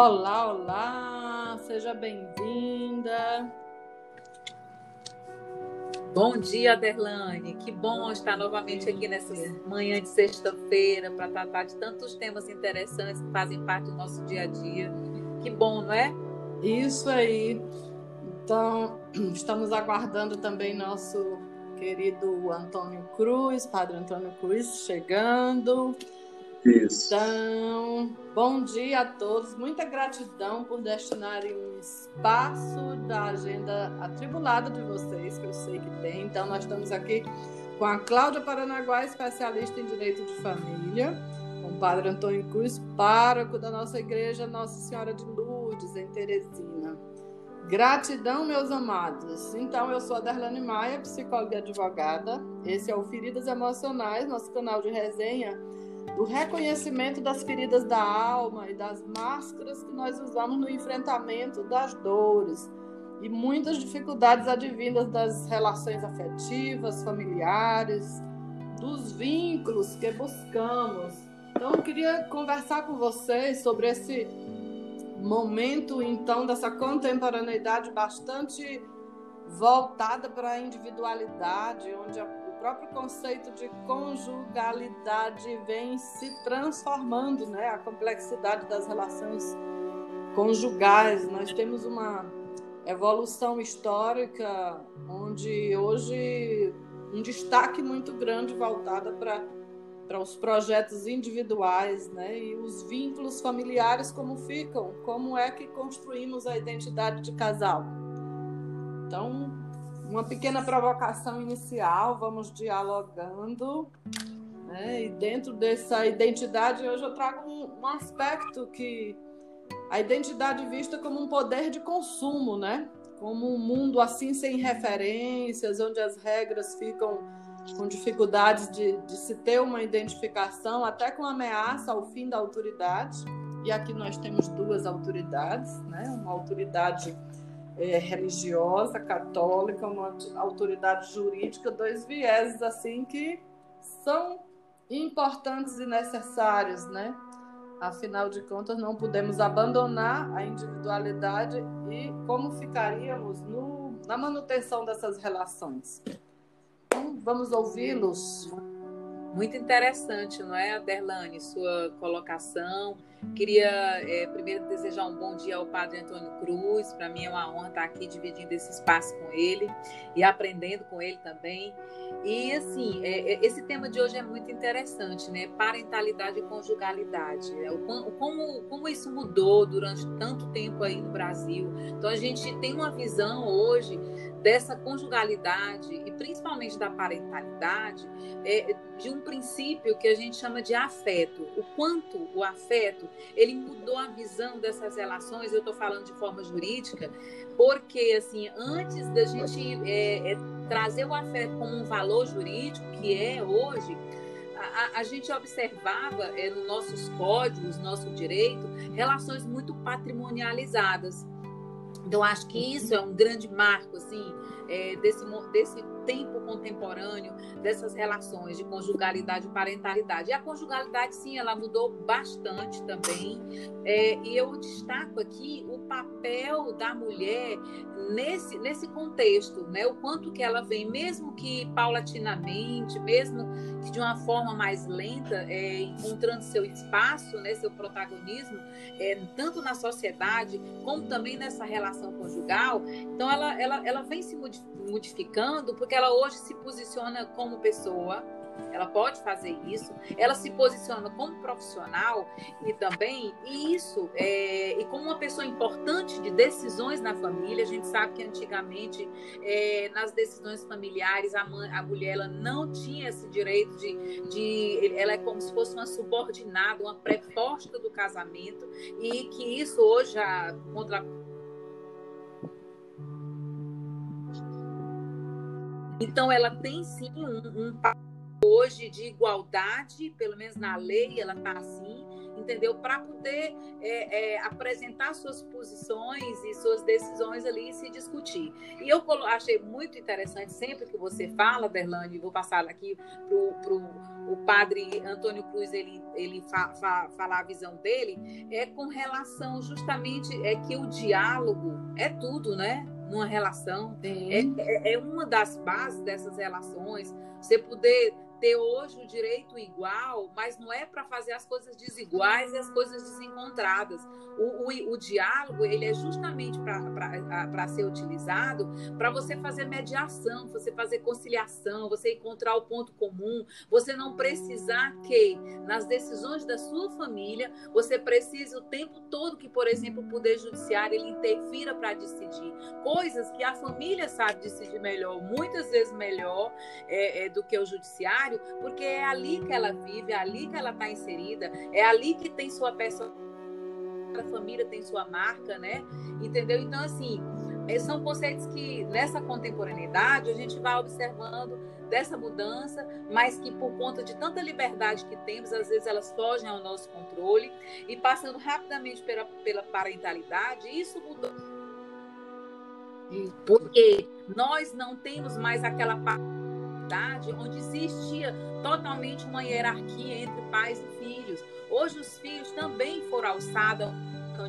Olá, olá, seja bem-vinda. Bom dia, Aderlane. Que bom estar novamente aqui nessa manhã de sexta-feira para tratar de tantos temas interessantes que fazem parte do nosso dia a dia. Que bom, não é? Isso aí. Então, estamos aguardando também nosso querido Antônio Cruz, Padre Antônio Cruz, chegando. Isso. Então, bom dia a todos. Muita gratidão por destinarem um espaço da agenda atribulada de vocês, que eu sei que tem. Então, nós estamos aqui com a Cláudia Paranaguá, especialista em direito de família, com o Padre Antônio Cruz, pároco da nossa igreja Nossa Senhora de Lourdes, em Teresina. Gratidão, meus amados. Então, eu sou a Darlane Maia, psicóloga e advogada. Esse é o Feridas Emocionais, nosso canal de resenha do reconhecimento das feridas da alma e das máscaras que nós usamos no enfrentamento das dores e muitas dificuldades advindas das relações afetivas, familiares, dos vínculos que buscamos. Então, eu queria conversar com vocês sobre esse momento, então, dessa contemporaneidade bastante voltada para a individualidade, onde a próprio conceito de conjugalidade vem se transformando, né? A complexidade das relações conjugais. Nós temos uma evolução histórica onde hoje um destaque muito grande voltado para para os projetos individuais, né? E os vínculos familiares como ficam, como é que construímos a identidade de casal. Então, uma pequena provocação inicial, vamos dialogando. Né? E dentro dessa identidade, hoje eu trago um, um, aspecto que a identidade vista como um poder de consumo, né? Como um mundo assim sem referências, onde as regras ficam com dificuldades de, de se ter uma identificação, até com ameaça ao fim da autoridade. E aqui nós temos duas autoridades, né? Uma autoridade é, religiosa, católica, uma autoridade jurídica, dois vieses assim que são importantes e necessários, né? Afinal de contas, não podemos abandonar a individualidade e como ficaríamos no, na manutenção dessas relações. Então, vamos ouvi-los. Muito interessante, não é, Aderlane, sua colocação. Queria é, primeiro desejar um bom dia ao Padre Antônio Cruz. Para mim é uma honra estar aqui dividindo esse espaço com ele e aprendendo com ele também. E assim, é, é esse tema de hoje é muito interessante, né? Parentalidade e conjugalidade. É, o, como, como isso mudou durante tanto tempo aí no Brasil. Então a gente tem uma visão hoje dessa conjugalidade e principalmente da parentalidade é, de um princípio que a gente chama de afeto. O quanto o afeto ele mudou a visão dessas relações. Eu estou falando de forma jurídica, porque assim antes da gente é, é, trazer o afeto como um valor jurídico que é hoje a, a, gente observava é, nos nossos códigos, nosso direito, relações muito patrimonializadas. Então, acho que isso é um grande marco, assim, é, desse, desse tempo contemporâneo, dessas relações de conjugalidade e parentalidade. E a conjugalidade, sim, ela mudou bastante também. É, e eu destaco aqui o papel da mulher nesse, nesse contexto, né? O quanto que ela vem, mesmo que paulatinamente, mesmo que de uma forma mais lenta, é, encontrando seu espaço, né, seu protagonismo, é, tanto na sociedade como também nessa relação conjugal. Então, ela, ela, ela vem se modificando porque ela hoje se posiciona como pessoa ela pode fazer isso, ela se posiciona como profissional e também isso é, e como uma pessoa importante de decisões na família. A gente sabe que antigamente é, nas decisões familiares a, mãe, a mulher ela não tinha esse direito de, de, ela é como se fosse uma subordinada, uma preposta do casamento e que isso hoje a, contra então ela tem sim um, um hoje de igualdade, pelo menos na lei ela está assim, entendeu? Para poder é, é, apresentar suas posições e suas decisões ali e se discutir. E eu achei muito interessante, sempre que você fala, Berlane, vou passar aqui para o o padre Antônio Cruz ele, ele fa, fa, falar a visão dele, é com relação justamente é que o diálogo é tudo, né? Numa relação. É, é, é uma das bases dessas relações. Você poder ter hoje o direito igual, mas não é para fazer as coisas desiguais e as coisas desencontradas. O, o, o diálogo ele é justamente para ser utilizado para você fazer mediação, você fazer conciliação, você encontrar o ponto comum, você não precisar que nas decisões da sua família você precise o tempo todo que, por exemplo, o poder judiciário ele interfira para decidir coisas que a família sabe decidir melhor, muitas vezes melhor é, é, do que o judiciário porque é ali que ela vive, é ali que ela está inserida, é ali que tem sua personalidade, a família tem sua marca, né? Entendeu? Então, assim, é, são conceitos que nessa contemporaneidade a gente vai observando dessa mudança, mas que por conta de tanta liberdade que temos, às vezes elas fogem ao nosso controle e passando rapidamente pela, pela parentalidade, isso mudou. Porque nós não temos mais aquela onde existia totalmente uma hierarquia entre pais e filhos. Hoje os filhos também foram alçados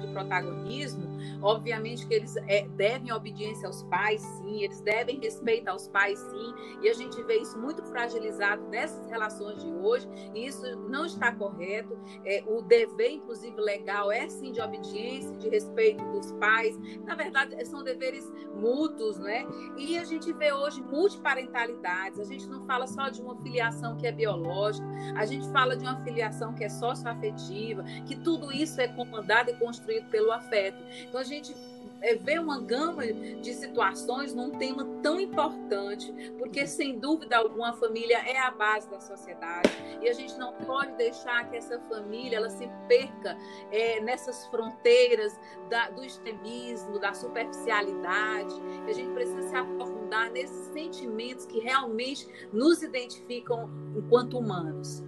de protagonismo, obviamente que eles é, devem obediência aos pais, sim, eles devem respeito aos pais, sim, e a gente vê isso muito fragilizado nessas relações de hoje, e isso não está correto. É, o dever, inclusive, legal é sim de obediência, de respeito dos pais. Na verdade, são deveres mútuos, né? E a gente vê hoje multiparentalidades, a gente não fala só de uma filiação que é biológica, a gente fala de uma filiação que é socioafetiva, que tudo isso é comandado e construído pelo afeto. Então gente é, vê uma gama de situações num tema tão importante, porque sem dúvida alguma a família é a base da sociedade e a gente não pode deixar que essa família ela se perca é, nessas fronteiras da, do extremismo, da superficialidade. E a gente precisa se aprofundar nesses sentimentos que realmente nos identificam enquanto humanos.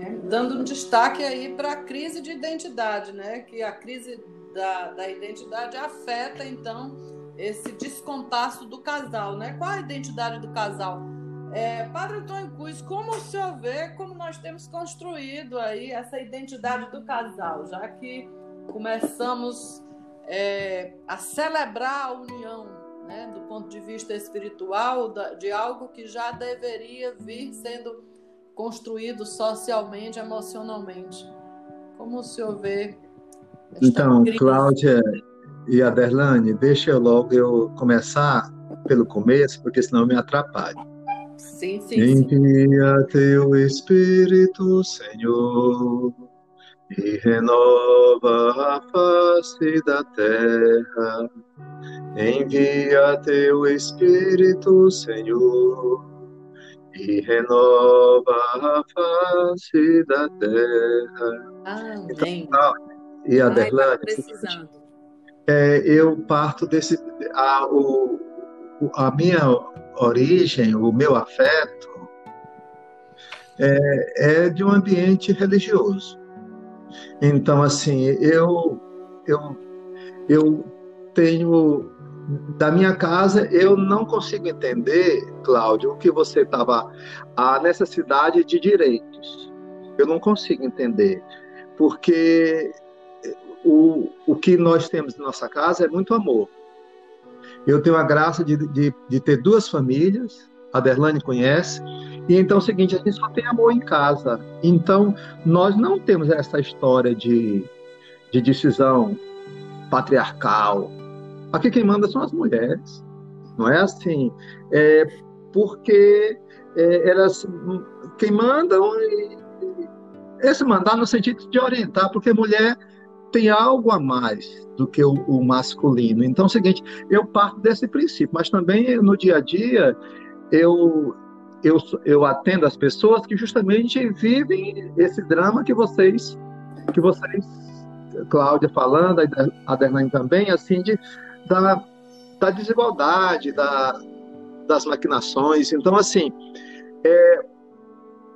É, dando um destaque aí para a crise de identidade, né? Que a crise da, da identidade afeta, então, esse descontaço do casal, né? Qual a identidade do casal? É, Padre Antônio Cruz, como o senhor vê como nós temos construído aí essa identidade do casal, já que começamos é, a celebrar a união, né, do ponto de vista espiritual, de algo que já deveria vir sendo construído socialmente, emocionalmente. Como o senhor vê? Então? Cláudia e Aderlane, deixa eu logo eu começar pelo começo, porque senão eu me atrapalho. Sim, sim, Envia sim. teu Espírito, Senhor, e renova a face da terra. Envia teu Espírito, Senhor, e renova a face da terra. Amém. Então, e a Derlane, é, eu parto desse. A, o, a minha origem, o meu afeto, é, é de um ambiente religioso. Então, assim, eu, eu, eu tenho da minha casa, eu não consigo entender, Cláudio, o que você estava. a necessidade de direitos. Eu não consigo entender. Porque o, o que nós temos em nossa casa é muito amor. Eu tenho a graça de, de, de ter duas famílias, a Derlane conhece, e então é o seguinte: a gente só tem amor em casa. Então, nós não temos essa história de, de decisão patriarcal, Aqui quem manda são as mulheres. Não é assim. É porque é, elas quem mandam esse mandar no sentido de orientar, porque mulher tem algo a mais do que o, o, masculino. Então, é o seguinte, eu parto desse princípio, mas também no dia a dia eu eu, eu atendo as pessoas que justamente vivem esse drama que vocês que vocês Cláudia falando, a Derlane também, assim, de da, da desigualdade, da, das maquinações. Então, assim, é,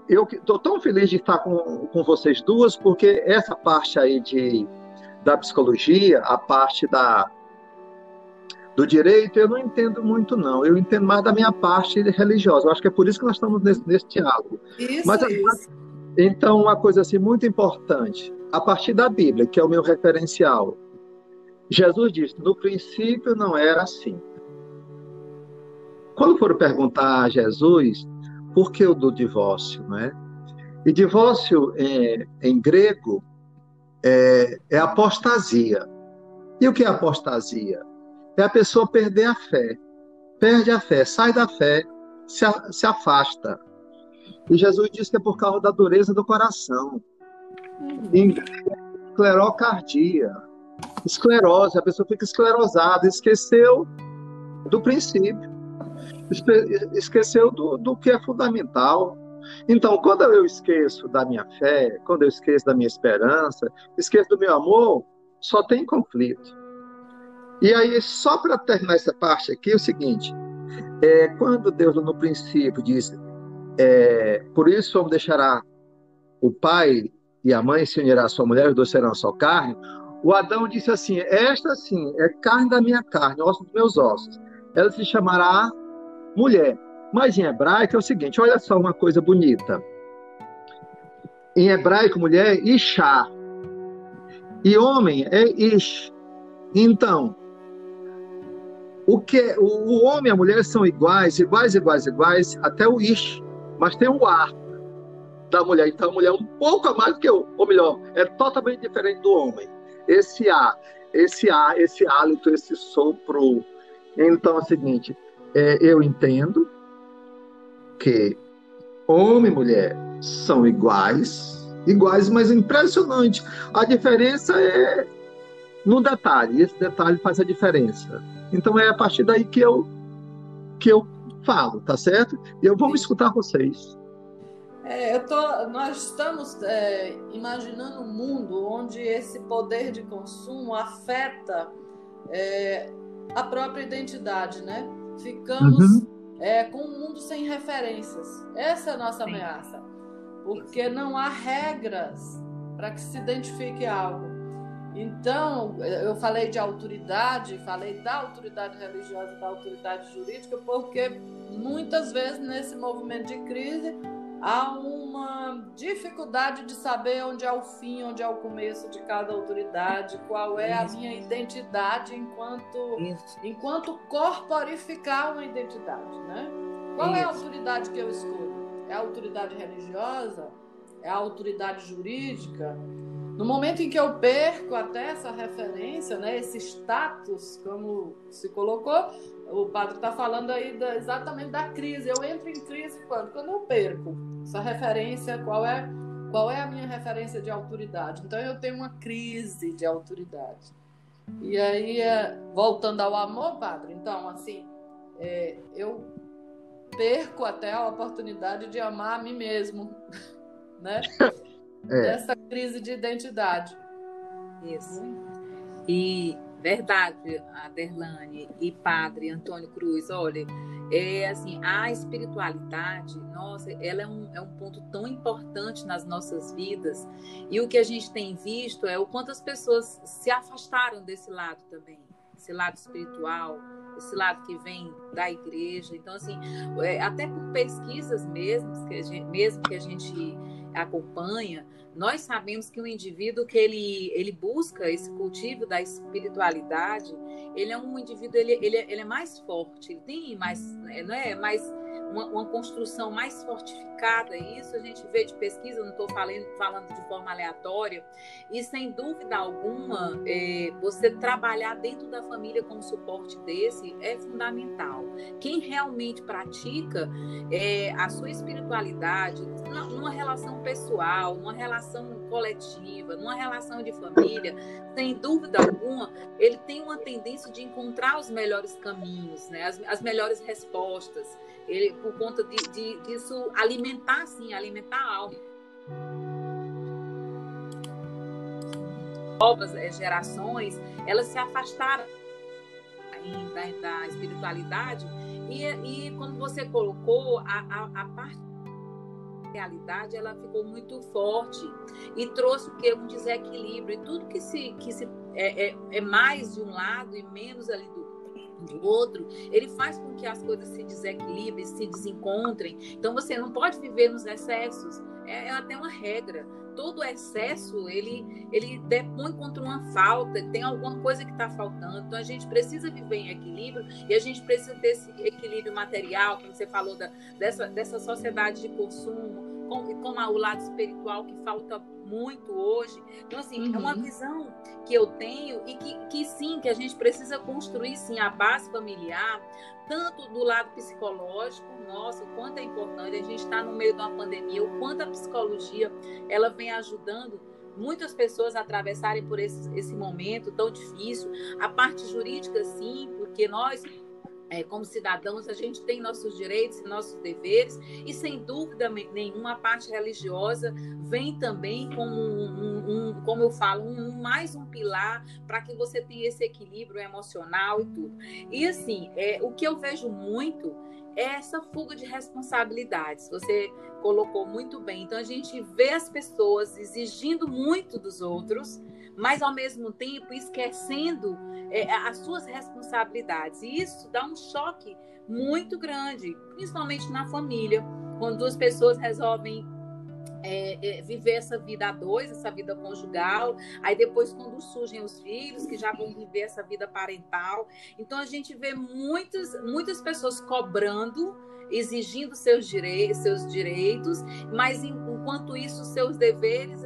eu estou tão feliz de estar com, com vocês duas, porque essa parte aí de, da psicologia, a parte da, do direito, eu não entendo muito, não. Eu entendo mais da minha parte religiosa. Eu acho que é por isso que nós estamos nesse, nesse diálogo. Isso, Mas, isso. Então, uma coisa assim muito importante, a partir da Bíblia, que é o meu referencial, Jesus disse: no princípio não era assim. Quando foram perguntar a Jesus por que o do divórcio, né? E divórcio é, em grego é, é apostasia. E o que é apostasia? É a pessoa perder a fé. Perde a fé, sai da fé, se, se afasta. E Jesus disse que é por causa da dureza do coração. Uhum. Esclerocardia. Esclerose, a pessoa fica esclerosada, esqueceu do princípio, esqueceu do, do que é fundamental. Então, quando eu esqueço da minha fé, quando eu esqueço da minha esperança, esqueço do meu amor, só tem conflito. E aí, só para terminar essa parte aqui, é o seguinte: é, quando Deus no princípio diz, é, por isso vamos deixará o pai e a mãe se unirá à sua mulher, os dois serão só carne. O Adão disse assim: Esta sim é carne da minha carne, osso dos meus ossos. Ela se chamará mulher. Mas em hebraico é o seguinte: olha só uma coisa bonita. Em hebraico, mulher é Ishá. E homem é Ish. Então, o que o, homem e a mulher são iguais, iguais, iguais, iguais, até o Ish. Mas tem o ar da mulher. Então, a mulher é um pouco a mais do que o, ou melhor, é totalmente diferente do homem. Esse ar, esse ar, esse hálito, esse sopro. Então, é o seguinte: é, eu entendo que homem e mulher são iguais, iguais, mas impressionante. A diferença é no detalhe, esse detalhe faz a diferença. Então é a partir daí que eu que eu falo, tá certo? E eu vou escutar vocês. É, tô, nós estamos é, imaginando um mundo onde esse poder de consumo afeta é, a própria identidade, né? Ficamos uhum. É, com um mundo sem referências. Essa é a nossa ameaça. Porque não há regras para que se identifique algo. Então, eu falei de autoridade, falei da autoridade religiosa, da autoridade jurídica, porque muitas vezes nesse movimento de crise há uma dificuldade de saber onde é o fim, onde é o começo de cada autoridade, qual é a minha identidade enquanto enquanto corporificar uma identidade, né? Qual é a autoridade que eu escolho? É a autoridade religiosa? É a autoridade jurídica? No momento em que eu perco até essa referência, né, esse status, como se colocou, o padre está falando aí da, exatamente da crise. Eu entro em crise quando? Quando eu perco essa referência, qual é, qual é a minha referência de autoridade? Então eu tenho uma crise de autoridade. E aí, é, voltando ao amor, padre, então, assim, é, eu perco até a oportunidade de amar a mim mesmo, né? é. dessa crise de identidade. Isso. E verdade, Aderlane e Padre Antônio Cruz, olha, é assim, a espiritualidade, nossa, ela é um, é um ponto tão importante nas nossas vidas. E o que a gente tem visto é o quanto as pessoas se afastaram desse lado também, esse lado espiritual, esse lado que vem da igreja. Então, assim, é, até por pesquisas mesmo que a gente, mesmo que a gente acompanha, nós sabemos que o indivíduo que ele, ele busca esse cultivo da espiritualidade, ele é um indivíduo, ele, ele, ele é mais forte, ele tem mais, né, não é, mais uma, uma, construção mais fortificada. Isso a gente vê de pesquisa, não estou falando, falando de forma aleatória. E sem dúvida alguma, é, você trabalhar dentro da família com suporte desse é fundamental. Quem realmente pratica é, a sua espiritualidade numa relação pessoal, numa relação coletiva, numa relação de família, sem dúvida alguma, ele tem uma tendência de encontrar os melhores caminhos, né? as, as melhores respostas ele, por conta de, de, disso alimentar, sim, alimentar a alma. Novas é, gerações, elas se afastaram da, da espiritualidade. E, e como você colocou, a, a, a parte realidade ela ficou muito forte e trouxe que um desequilíbrio. E tudo que se que se é, é, é, mais de um lado e menos ali do, do outro, ele faz com que as coisas se desequilibrem, se desencontrem. Então você não pode viver nos excessos. É, é até uma regra. Todo excesso ele ele depõe contra uma falta. Tem alguma coisa que está faltando. Então a gente precisa viver em equilíbrio e a gente precisa ter esse equilíbrio material, como você falou da, dessa dessa sociedade de consumo, com, com o lado espiritual que falta muito hoje. Então, assim, uhum. é uma uhum. visão que eu tenho e que, que sim, que a gente precisa construir sim a base familiar, tanto do lado psicológico, nossa, o quanto é importante, a gente está no meio de uma pandemia, o quanto a psicologia ela vem ajudando muitas pessoas a atravessarem por esse, esse momento tão difícil. A parte jurídica, sim, porque nós é, como cidadãos, a gente tem nossos direitos e nossos deveres, e sem dúvida nenhuma, a parte religiosa vem também como, um, um, como eu falo, um, mais um pilar para que você tenha esse equilíbrio emocional e tudo. E assim, é, o que eu vejo muito é essa fuga de responsabilidades. Você colocou muito bem. Então, a gente vê as pessoas exigindo muito dos outros mas ao mesmo tempo esquecendo é, as suas responsabilidades. E isso dá um choque muito grande, principalmente na família, quando duas pessoas resolvem é, é, viver essa vida a dois, essa vida conjugal, aí depois quando surgem os filhos que já vão viver essa vida parental. Então a gente vê muitas, muitas pessoas cobrando, exigindo seus direitos, seus direitos, mas enquanto isso seus deveres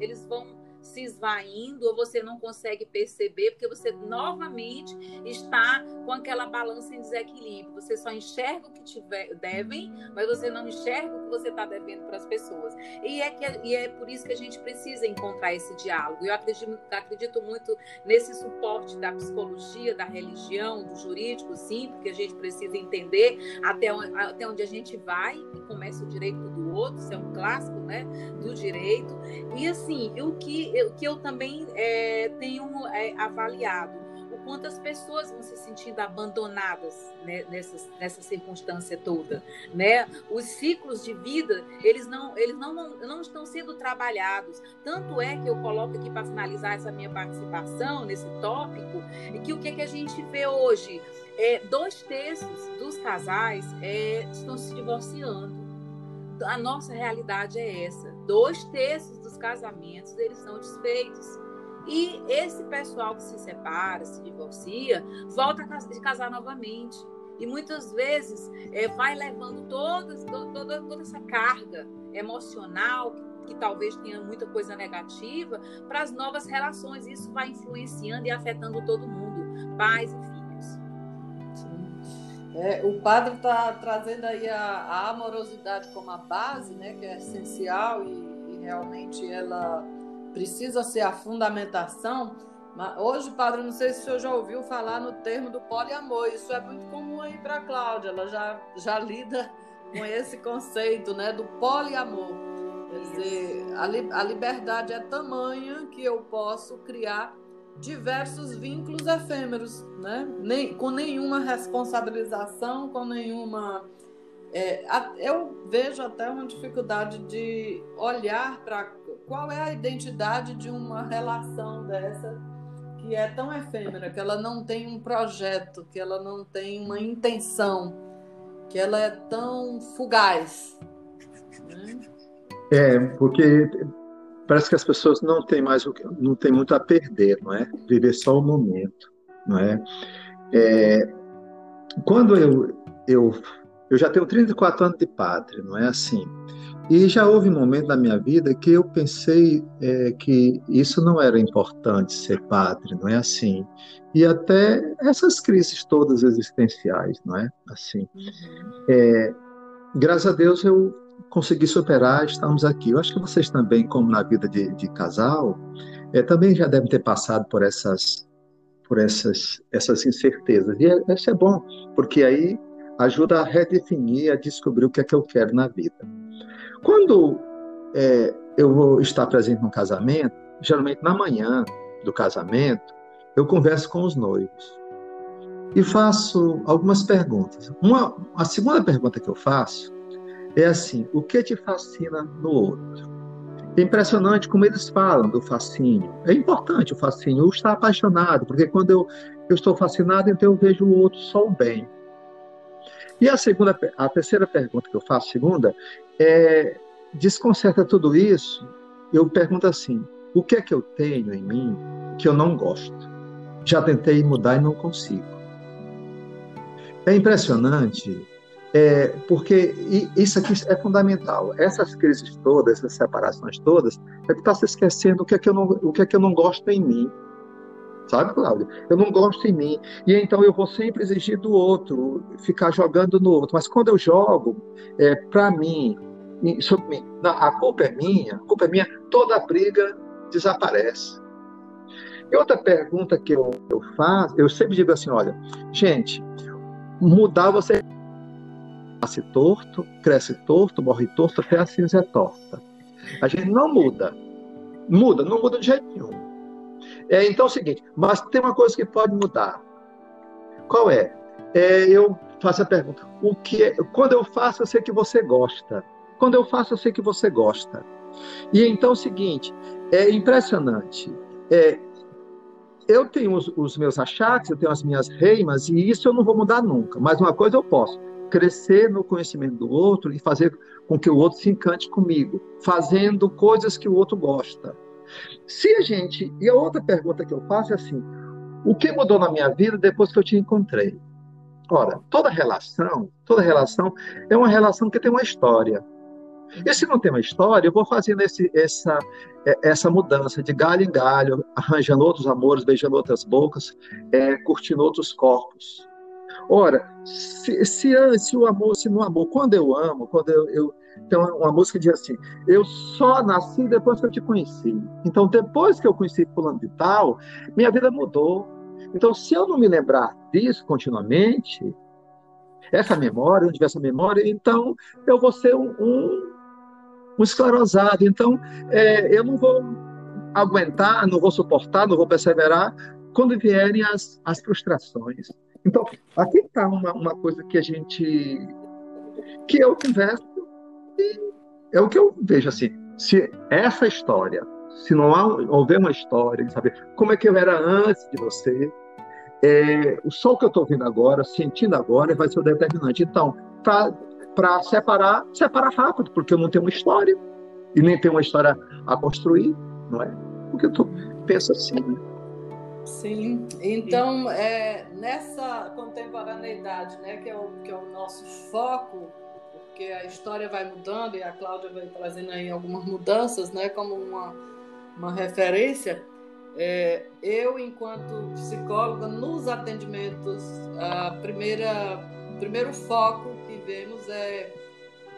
eles vão se esvaindo ou você não consegue perceber, porque você novamente está com aquela balança em desequilíbrio. Você só enxerga o que tiver, devem, mas você não enxerga o que você está devendo para as pessoas. E é, que, e é por isso que a gente precisa encontrar esse diálogo. Eu acredito, acredito muito nesse suporte da psicologia, da religião, do jurídico, sim, porque a gente precisa entender até onde, até onde a gente vai e começa o direito do outro, isso é um clássico né, do direito. E assim, o que eu, que eu também é, tenho é, avaliado o quanto as pessoas vão se sentindo abandonadas né, nessa, nessa circunstância toda, né? Os ciclos de vida eles não eles não, não, estão sendo trabalhados. Tanto é que eu coloco aqui para finalizar essa minha participação nesse tópico que o que, é que a gente vê hoje é dois terços dos casais é, estão se divorciando a nossa realidade é essa. Dois terços dos casamentos eles são desfeitos. E esse pessoal que se separa, se divorcia, volta a casar novamente. E muitas vezes é, vai levando toda, toda, toda essa carga emocional, que, talvez tenha muita coisa negativa, para as novas relações. Isso vai influenciando e afetando todo mundo, pais e. É, o padre está trazendo aí a, a, amorosidade como a base, né, que é essencial e, e, realmente ela precisa ser a fundamentação. Mas hoje, padre, não sei se o senhor já ouviu falar no termo do poliamor. Isso é muito comum aí para a Cláudia. Ela já, já lida com esse conceito, né, do poliamor. Quer dizer, a, li, a liberdade é tamanha que eu posso criar diversos vínculos efêmeros, né? Nem, com nenhuma responsabilização, com nenhuma. É, eu vejo até uma dificuldade de olhar para qual é a identidade de uma relação dessa que é tão efêmera, que ela não tem um projeto, que ela não tem uma intenção, que ela é tão fugaz. Né? É, porque parece que as pessoas não têm mais não têm muito a perder, não é? Viver só o momento, não é? é quando eu, eu eu já tenho 34 anos de padre, não é assim? E já houve um momento na minha vida que eu pensei é, que isso não era importante ser padre, não é assim? E até essas crises todas existenciais, não é? Assim. Uhum. É, graças a Deus eu conseguir superar, estamos aqui. Eu acho que vocês também, como na vida de, de casal, é, também já devem ter passado por essas por essas essas incertezas. E é, isso é bom, porque aí ajuda a redefinir, a descobrir o que é que eu quero na vida. Quando é, eu vou estar presente no casamento, geralmente na manhã do casamento, eu converso com os noivos e faço algumas perguntas. Uma, a segunda pergunta que eu faço é assim: o que te fascina no outro? É impressionante como eles falam do fascínio. É importante o fascínio, eu estar apaixonado, porque quando eu, eu estou fascinado, então eu vejo o outro só o bem. E a segunda, a terceira pergunta que eu faço, segunda, é desconcerta tudo isso. Eu pergunto assim: o que é que eu tenho em mim que eu não gosto? Já tentei mudar e não consigo. É impressionante, é, porque isso aqui é fundamental. Essas crises todas, essas separações todas, é que está se esquecendo o que é que eu não, o que é que eu não gosto em mim. Sabe, Cláudia? Eu não gosto em mim. E então eu vou sempre exigir do outro, ficar jogando no outro. Mas quando eu jogo, é, para mim, sobre mim, não, a culpa é minha, a culpa é minha, toda a briga desaparece. E outra pergunta que eu, eu faço, eu sempre digo assim: olha, gente, mudar você nasce torto, cresce torto, morre torto, até a cinza é torta. A gente não muda. Muda, não muda de jeito nenhum. É, então é o seguinte, mas tem uma coisa que pode mudar. Qual é? é eu faço a pergunta: o que é, quando eu faço, eu sei que você gosta. Quando eu faço, eu sei que você gosta. E então é o seguinte: é impressionante. É, eu tenho os, os, meus achaques, eu tenho as minhas reimas, e isso eu não vou mudar nunca. Mas uma coisa eu posso: crescer no conhecimento do outro e fazer com que o outro se encante comigo, fazendo coisas que o outro gosta. Se a gente. E a outra pergunta que eu faço é assim: o que mudou na minha vida depois que eu te encontrei? Ora, toda relação, toda relação é uma relação que tem uma história. E se não tem uma história, eu vou fazendo esse, essa, é, essa mudança de galho em galho, arranjando outros amores, beijando outras bocas, é, curtindo outros corpos. Ora, se, se, se, o amor, se no amor, quando eu amo, quando eu, eu tem uma, uma, música que diz assim: Eu só nasci depois que eu te conheci. Então, depois que eu conheci Fulano de Tal, minha vida mudou. Então, se eu não me lembrar disso continuamente, essa memória, onde tiver essa memória, então eu vou ser um, um, um esclerosado. Então, é, eu não vou aguentar, não vou suportar, não vou perseverar quando vierem as, as frustrações. Então, aqui está uma, uma coisa que a gente. que eu converso é o que eu vejo assim. Se essa história, se não há, houver uma história de saber como é que eu era antes de você, é, o sol que eu estou vendo agora, sentindo agora, vai ser o determinante. Então, para separar, separar rápido, porque eu não tenho uma história e nem tenho uma história a construir, não é? Porque eu tô, penso assim. Né? Sim, então é, nessa contemporaneidade, né, que é o, que é o nosso foco, porque a história vai mudando e a Cláudia vai trazendo aí algumas mudanças, né, como uma, uma referência. É, eu, enquanto psicóloga, nos atendimentos, a primeira primeiro foco que vemos é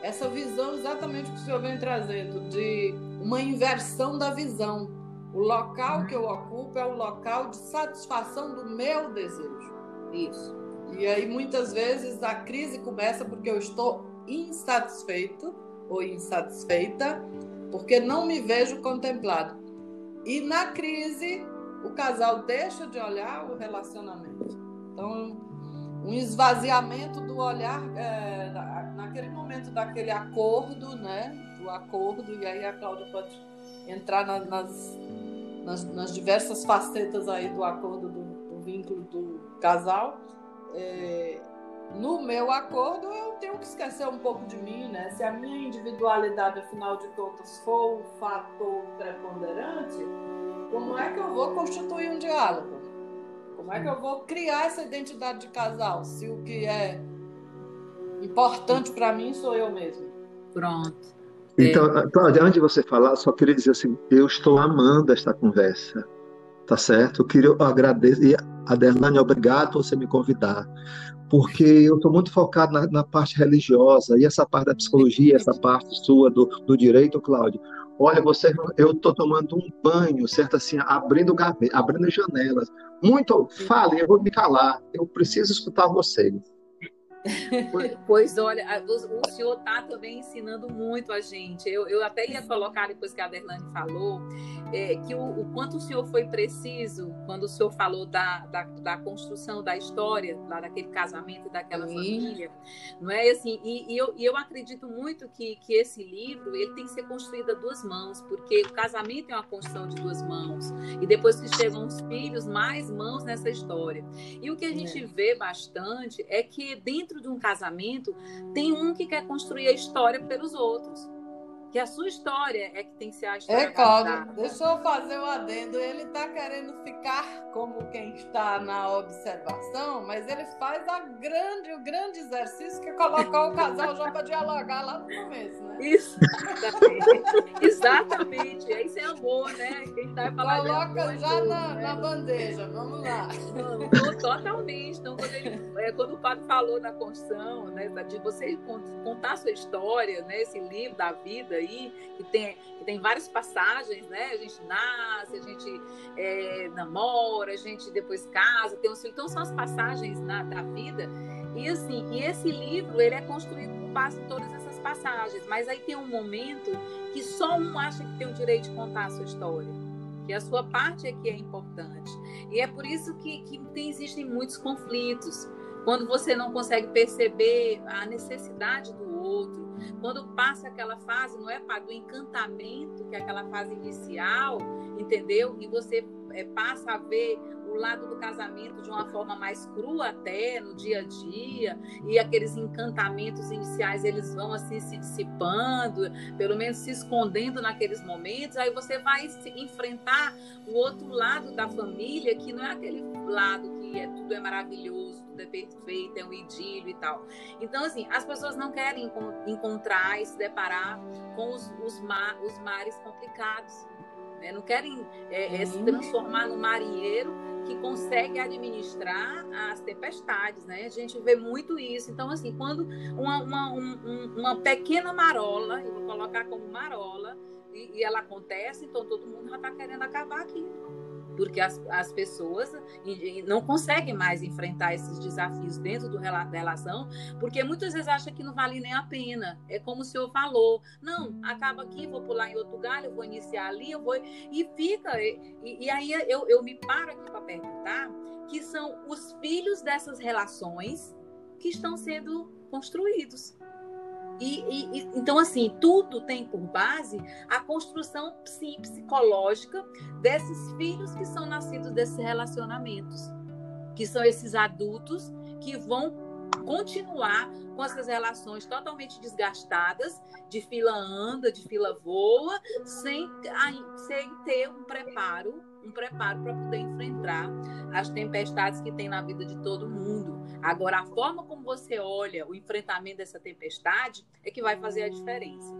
essa visão exatamente que o senhor vem trazendo de uma inversão da visão. O local que eu ocupo é o local de satisfação do meu desejo. Isso. E aí muitas vezes a crise começa porque eu estou insatisfeito ou insatisfeita, porque não me vejo contemplado. E na crise, o casal deixa de olhar o relacionamento. Então, um esvaziamento do olhar é, naquele momento daquele acordo, né? Do acordo, e aí a Cláudia pode entrar na, nas, nas, nas, diversas facetas aí do acordo do, do vínculo do casal. É, no meu acordo, eu tenho que esquecer um pouco de mim, né? Se a minha individualidade, afinal de contas, for o fator preponderante, como é que eu vou constituir um diálogo? Como é que eu vou criar essa identidade de casal, se o que é importante para mim sou eu mesmo? Pronto. Então, Cláudia, antes de você falar, só queria dizer assim, eu estou amando esta conversa, tá certo? Eu queria agradecer, Adelane, obrigado por você me convidar, porque eu estou muito focado na, na, parte religiosa e essa parte da psicologia, essa parte sua do, do direito, Cláudio. Olha, você, eu estou tomando um banho, certo? Assim, abrindo gaveta, abrindo janelas. Muito, fale, eu vou me calar. Eu preciso escutar vocês. Pois olha, o, senhor está também ensinando muito a gente. Eu, eu até ia colocar, depois que a Derlane falou, é, que o, o, quanto o senhor foi preciso quando o senhor falou da, da, da construção da história, lá daquele casamento daquela Sim. família. Não é assim? E, e, eu, e eu acredito muito que, que esse livro ele tem que ser construído a duas mãos, porque o casamento é uma construção de duas mãos. E depois que chegam os filhos, mais mãos nessa história. E o que a gente é. vê bastante é que dentro dentro de um casamento, tem um que quer construir a história pelos outros que a sua história é que tem que ser a história. É, Cláudia, deixa eu fazer o um adendo. Ele está querendo ficar como quem está na observação, mas ele faz a grande, o grande exercício que é colocar o casal já para dialogar lá no começo, né? Isso, exatamente. exatamente. Isso é amor, né? Quem está falando Coloca amor, já na, né? na, bandeja, vamos lá. Não, totalmente. Então, quando, ele, é, quando o padre falou na construção, né, de você contar a sua história, né, esse livro da vida, aí, que tem, que tem várias passagens, né? A gente nasce, a gente é, namora, a gente depois casa, tem uns filhos. Então, são as passagens na, da vida. E assim, e esse livro, ele é construído com base em todas essas passagens. Mas aí tem um momento que só um acha que tem o direito de contar a sua história. Que a sua parte é que é importante. E é por isso que, que tem, existem muitos conflitos. Quando você não consegue perceber a necessidade do outro, quando passa aquela fase, não é, Pá, do encantamento, que é aquela fase inicial, entendeu? E você é, passa a ver o lado do casamento de uma forma mais crua até no dia a dia e aqueles encantamentos iniciais eles vão assim se dissipando, pelo menos se escondendo naqueles momentos, aí você vai enfrentar o outro lado da família que não é aquele lado que é tudo é maravilhoso, tudo é perfeito, é um idílio e tal. Então assim, as pessoas não querem encontrar e se deparar com os, os, os mares complicados né? Não querem é, é, se transformar no marinheiro que consegue administrar as tempestades, né? A gente vê muito isso. Então, assim, quando uma, uma, um, uma pequena marola, eu vou colocar como marola, e, e ela acontece, então todo mundo já está querendo acabar aqui porque as, as pessoas não conseguem mais enfrentar esses desafios dentro do, da relação, porque muitas vezes acham que não vale nem a pena. É como o senhor falou, não, acaba aqui, vou pular em outro galho, vou iniciar ali, eu vou. E fica. E, e aí eu, eu me paro aqui para perguntar que são os filhos dessas relações que estão sendo construídos. E, e, então, assim, tudo tem por base a construção sim, psicológica desses filhos que são nascidos desses relacionamentos, que são esses adultos que vão continuar com essas relações totalmente desgastadas, de fila anda, de fila voa, sem, sem ter um preparo, um preparo para poder enfrentar as tempestades que tem na vida de todo mundo. Agora, a forma como você olha o enfrentamento dessa tempestade é que vai fazer a diferença.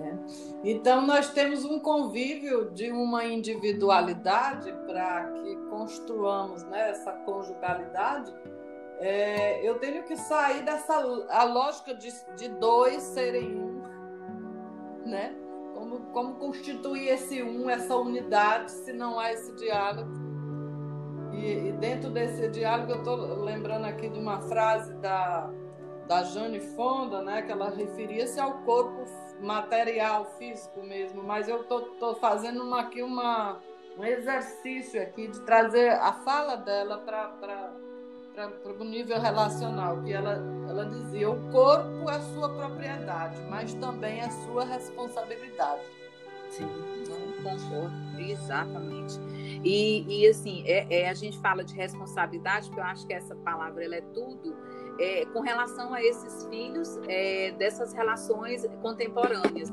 É. Então, nós temos um convívio de uma individualidade para que construamos né, essa conjugalidade. É, eu tenho que sair dessa a lógica de, de dois serem um, né? Como, como constituir esse um, essa unidade, se não há esse diálogo e, e dentro desse diálogo, eu estou lembrando aqui de uma frase da, da Jane Fonda, né, que ela referia-se ao corpo material, físico mesmo, mas eu estou fazendo uma, aqui uma, um exercício aqui de trazer a fala dela para o nível relacional, que ela, ela dizia, o corpo é sua propriedade, mas também é sua responsabilidade. Sim, concordo, exatamente. E, e assim, é, é, a gente fala de responsabilidade, porque eu acho que essa palavra ela é tudo, é, com relação a esses filhos é, dessas relações contemporâneas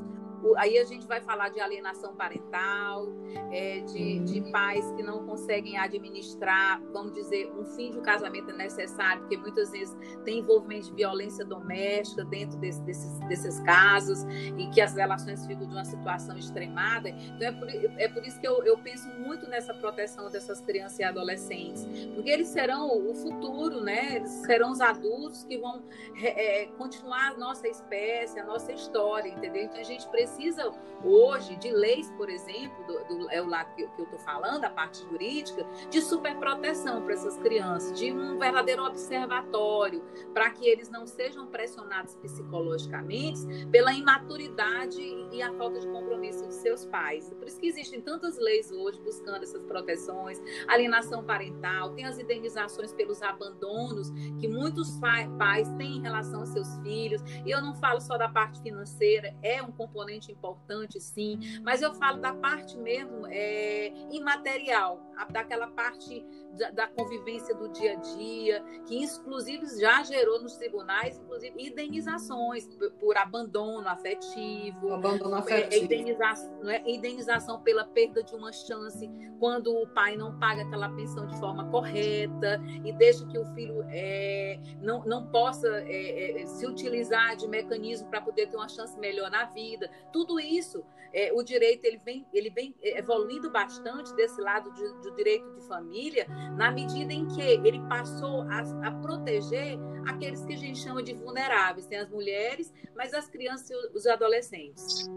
aí a gente vai falar de alienação parental, é, de, de uhum. pais que não conseguem administrar, vamos dizer, um fim de um casamento necessário, porque muitas vezes tem envolvimento de violência doméstica dentro desse, desses, desses casos e que as relações ficam de uma situação extremada. Então é por, é por isso que eu, eu penso muito nessa proteção dessas crianças e adolescentes, porque eles serão o futuro, né? Eles serão os adultos que vão é, continuar a nossa espécie, a nossa história, entendeu? Então a gente precisa precisa hoje de leis, por exemplo, do, do é o lado que, que eu estou falando, a parte jurídica, de superproteção para essas crianças, de um verdadeiro observatório, para que eles não sejam pressionados psicologicamente pela imaturidade e a falta de compromisso de seus pais. Por isso que existem tantas leis hoje buscando essas proteções, alienação parental, tem as indenizações pelos abandonos que muitos pais têm em relação aos seus filhos. E eu não falo só da parte financeira, é um componente importante, sim, mas eu falo da parte mesmo é, imaterial, daquela parte da, da, convivência do dia a dia, que inclusive já gerou nos tribunais, inclusive, indenizações por, por abandono afetivo, abandono é, afetivo. Indenização, é, indenização pela perda de uma chance quando o pai não paga aquela pensão de forma correta e deixa que o filho é, não, não possa é, é, se utilizar de mecanismo para poder ter uma chance melhor na vida. Tudo isso é, o direito ele vem, ele vem evoluindo bastante desse lado de, do direito de família, na medida em que ele passou a, a, proteger aqueles que a gente chama de vulneráveis, tem as mulheres, mas as crianças e os adolescentes.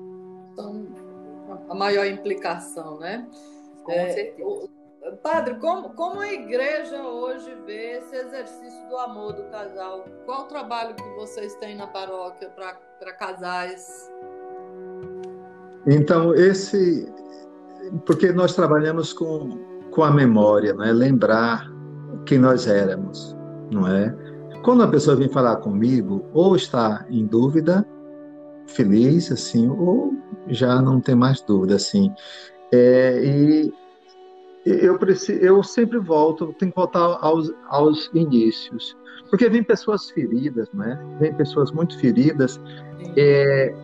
Então, a maior implicação, né? Com é, certeza. Padre, como, como a igreja hoje vê esse exercício do amor do casal? Qual o trabalho que vocês têm na paróquia para casais? Então, esse. Porque nós trabalhamos com, com a memória, não é? Lembrar quem nós éramos, não é? Quando a pessoa vem falar comigo, ou está em dúvida, feliz, assim, ou já não tem mais dúvida, assim. É, e eu, preciso, eu sempre volto, tenho que voltar aos, aos inícios, porque vem pessoas feridas, né? Vem pessoas muito feridas. É,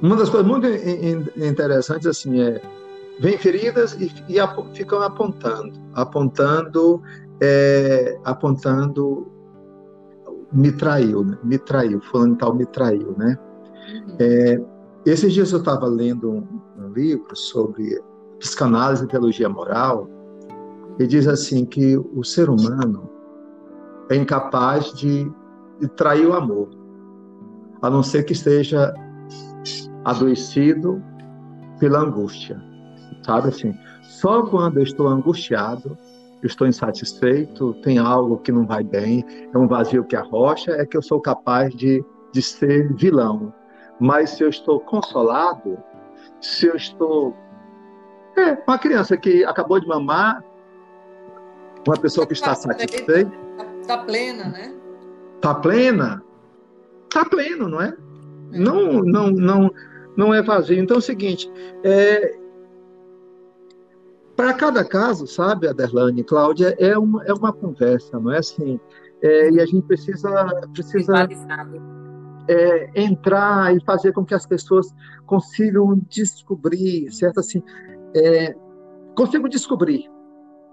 uma das coisas muito interessantes assim é vem feridas e, e ficam apontando, apontando, é, apontando, me traiu, né? me traiu, falando tal me traiu, né? Uhum. É, esses dias eu estava lendo um, um, livro sobre psicanálise e teologia moral e diz assim que o ser humano é incapaz de, de trair o amor, a não ser que esteja adoecido pela angústia, sabe assim? Só quando eu estou angustiado, eu estou insatisfeito, tem algo que não vai bem, é um vazio que arrocha, é que eu sou capaz de, de ser vilão. Mas se eu estou consolado, se eu estou. É, uma criança que acabou de mamar, uma pessoa que está tá satisfeita. Está plena, né? Está plena? Está pleno, não é? Não, não, não, não é vazio. Então é o seguinte, é, para cada caso, sabe, Aderlane Cláudia, é uma, é uma conversa, não é assim? É, e a gente precisa, precisa é, entrar e fazer com que as pessoas consigam descobrir, certo? Assim, é, consigam descobrir,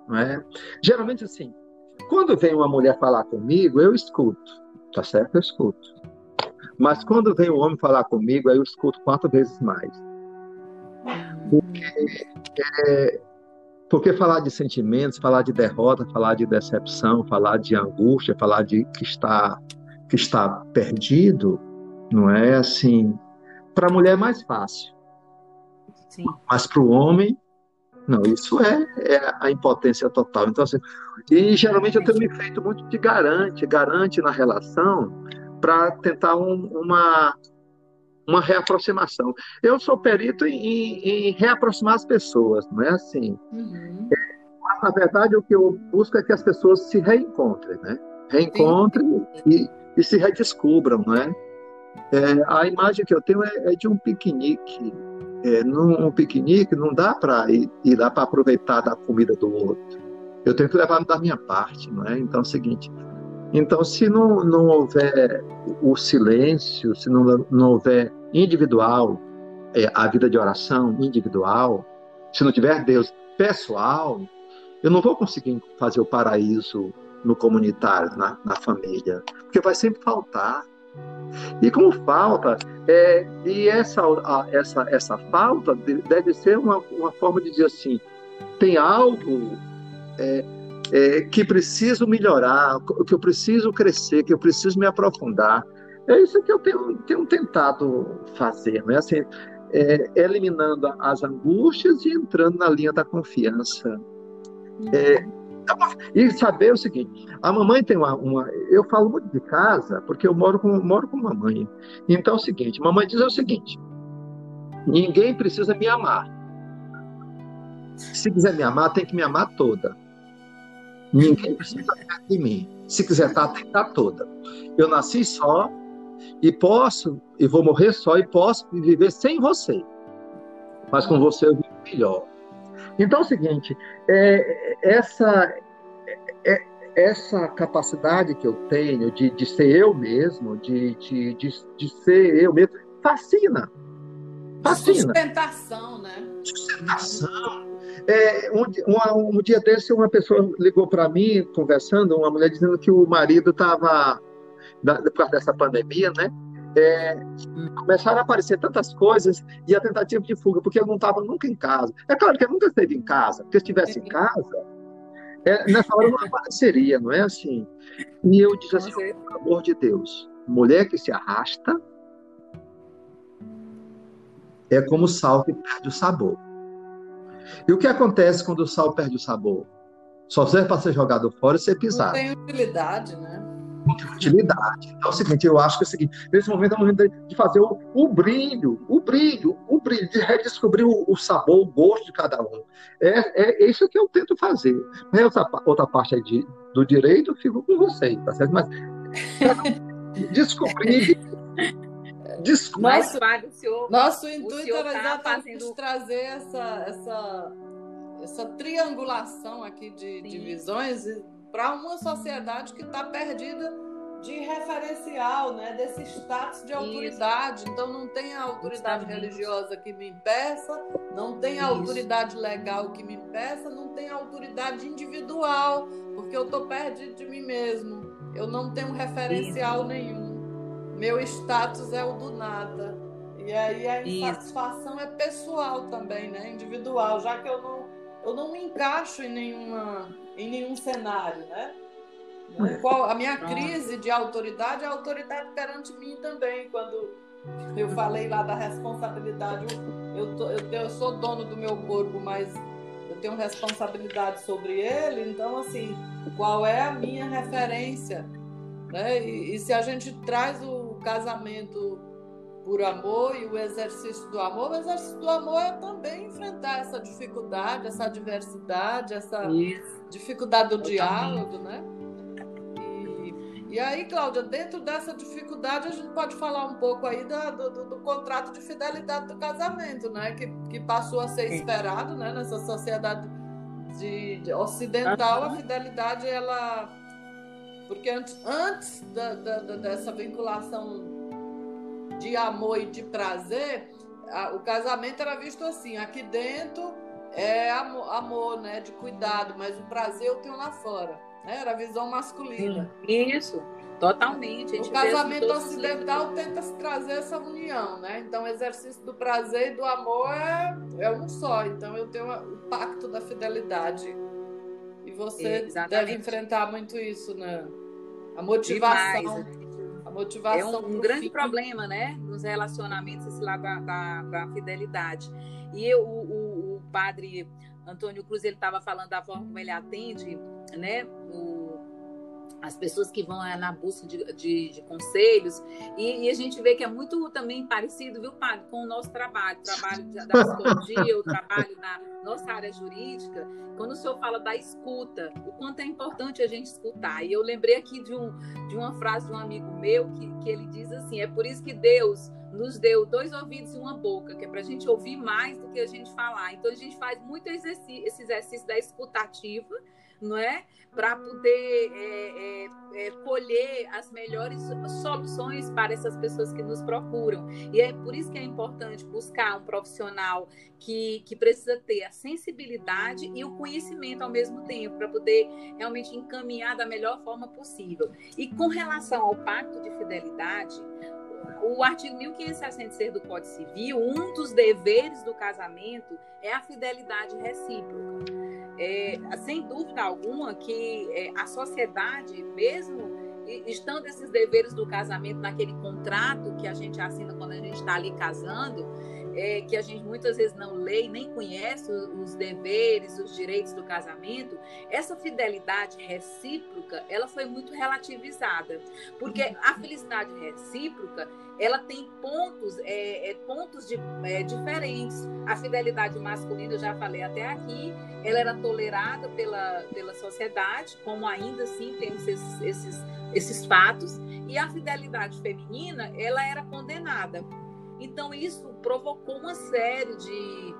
não é? Geralmente, assim, quando vem uma mulher falar comigo, eu escuto, tá certo? Eu escuto. Mas quando vem um homem falar comigo, aí eu escuto quatro vezes mais. Porque, é, porque falar de sentimentos, falar de derrota, falar de decepção, falar de angústia, falar de que está, que está perdido, não é assim. Para a mulher é mais fácil. Sim. Mas para o homem, não, isso é, é, a impotência total. Então, assim, e geralmente eu tenho me feito muito de garante, garante na relação, para tentar um, uma, uma reaproximação. Eu sou perito em, em, reaproximar as pessoas, não é assim? Uhum. Mas, na verdade, o que eu busco é que as pessoas se reencontrem, né? Reencontrem e, e, se redescubram, não é? é? a imagem que eu tenho é, é de um piquenique. É, num um piquenique não dá para ir, ir lá para aproveitar da comida do outro. Eu tenho que levar da minha parte, não é? Então é o seguinte, então, se não, não houver o silêncio, se não, não houver individual, é, a vida de oração individual, se não tiver Deus pessoal, eu não vou conseguir fazer o paraíso no comunitário, na, na família, porque vai sempre faltar. E como falta, é, e essa, a, essa, essa falta deve ser uma, uma forma de dizer assim: tem algo é, é, que preciso melhorar, que eu preciso crescer, que eu preciso me aprofundar. É isso que eu tenho, tenho tentado fazer, né? Assim, é, eliminando as angústias e entrando na linha da confiança. É, e saber o seguinte, a mamãe tem uma, uma, Eu falo muito de casa, porque eu moro com, moro com mamãe. Então é o seguinte, mamãe diz o seguinte: ninguém precisa me amar. Se quiser me amar, tem que me amar toda. Ninguém precisa estar de mim. Se quiser estar, tem que estar toda. Eu nasci só e posso, e vou morrer só, e posso viver sem você. Mas com você eu vivo melhor. Então é o seguinte, é, essa, é, essa capacidade que eu tenho de, de ser eu mesmo, de, de, de, de ser eu mesmo, fascina. Fascina. Sustentação, né? Sustentação. É, um, um, um, dia desse, uma pessoa ligou para mim, conversando, uma mulher dizendo que o marido estava, por causa dessa pandemia, né? É, começaram a aparecer tantas coisas e a tentativa de fuga, porque ele não estava nunca em casa. É claro que ele nunca esteve em casa, porque se estivesse em casa, é, nessa hora não apareceria, não é assim? E eu disse assim, pelo amor de Deus, mulher que se arrasta é como sal que perde o sabor. E o que acontece quando o sal perde o sabor? Só serve para ser jogado fora e ser pisado. Não tem utilidade, né? Utilidade. Então é o seguinte, eu acho que é o seguinte, nesse momento é o momento de fazer o, o brilho, o brilho, o brilho, de redescobrir o, o, sabor, o gosto de cada um. É, é isso que eu tento fazer. Mas outra, outra parte aí de, do direito, eu fico com vocês, tá certo? Mas descobrir Desculpa. Suave, o senhor. Nosso intuito era tá exatamente fazendo... trazer essa, essa, essa triangulação aqui de, de visões para uma sociedade que está perdida de referencial, né, desse status de autoridade. Isso. Então não tem a autoridade religiosa que me impeça, não tem a autoridade legal que me impeça, não tem a autoridade individual, porque eu estou perdido de mim mesmo. Eu não tenho referencial Isso. nenhum meu status é o do nada. E aí a insatisfação Isso. é pessoal também, né? Individual, já que eu não, eu não me encaixo em, nenhuma, em nenhum cenário, né? É. Qual, a minha crise de autoridade é a autoridade perante mim também. Quando eu falei lá da responsabilidade, eu, eu, eu, eu sou dono do meu corpo, mas eu tenho responsabilidade sobre ele. Então, assim, qual é a minha referência? Né? E, e se a gente traz o casamento por amor e o exercício do amor, o exercício do amor é também enfrentar essa dificuldade, essa adversidade, essa Isso. dificuldade do diálogo, né? E, aí, Cláudia, dentro dessa dificuldade, a gente pode falar um pouco aí do, do, do contrato de fidelidade do casamento, né? Que, que passou a ser esperado, né? Nessa sociedade de, de ocidental, a fidelidade, ela porque antes, antes da, da, dessa vinculação de amor e de prazer, a, o casamento era visto assim: aqui dentro é amor, amor, né, de cuidado, mas o prazer eu tenho lá fora. Né? Era a visão masculina. Isso. Totalmente. O casamento ocidental tenta se trazer essa união, né? Então, o exercício do prazer e do amor é, é um só. Então, eu tenho o pacto da fidelidade e você Exatamente. deve enfrentar muito isso, né? A motivação. Demais. A motivação. É um, um grande problema, né? Nos relacionamentos, esse lado da, da, da fidelidade. E eu, o, o, o padre Antônio Cruz, ele estava falando da forma como ele atende, né? O, as pessoas que vão é, na busca de, de, de conselhos, e, e, a gente vê que é muito também parecido, viu, Padre, com o nosso trabalho, o trabalho da psicologia, o trabalho da nossa área jurídica, quando o senhor fala da escuta, o quanto é importante a gente escutar. E eu lembrei aqui de, um, de uma frase de um amigo meu que, que ele diz assim: é por isso que Deus nos deu dois ouvidos e uma boca, que é para a gente ouvir mais do que a gente falar. Então a gente faz muito exercício, esse exercício da escutativa não é? Para poder é, é, é, colher as melhores soluções para essas pessoas que nos procuram. E é por isso que é importante buscar um profissional que, que precisa ter a sensibilidade e o conhecimento ao mesmo tempo, para poder realmente encaminhar da melhor forma possível. E com relação ao pacto de fidelidade, o artigo 1566 do Código Civil, um dos deveres do casamento é a fidelidade recíproca. É, sem dúvida alguma que é, a sociedade, mesmo estando esses deveres do casamento naquele contrato que a gente assina quando a gente está ali casando, é, que a gente muitas vezes não lê e nem conhece os deveres, os direitos do casamento, essa fidelidade recíproca, ela foi muito relativizada, porque a felicidade recíproca, ela tem pontos, é, é, pontos de, é, diferentes. A fidelidade masculina, eu já falei até aqui, ela era tolerada pela, pela sociedade, como ainda assim temos esses, esses, esses fatos, e a fidelidade feminina, ela era condenada. Então, isso provocou uma série de,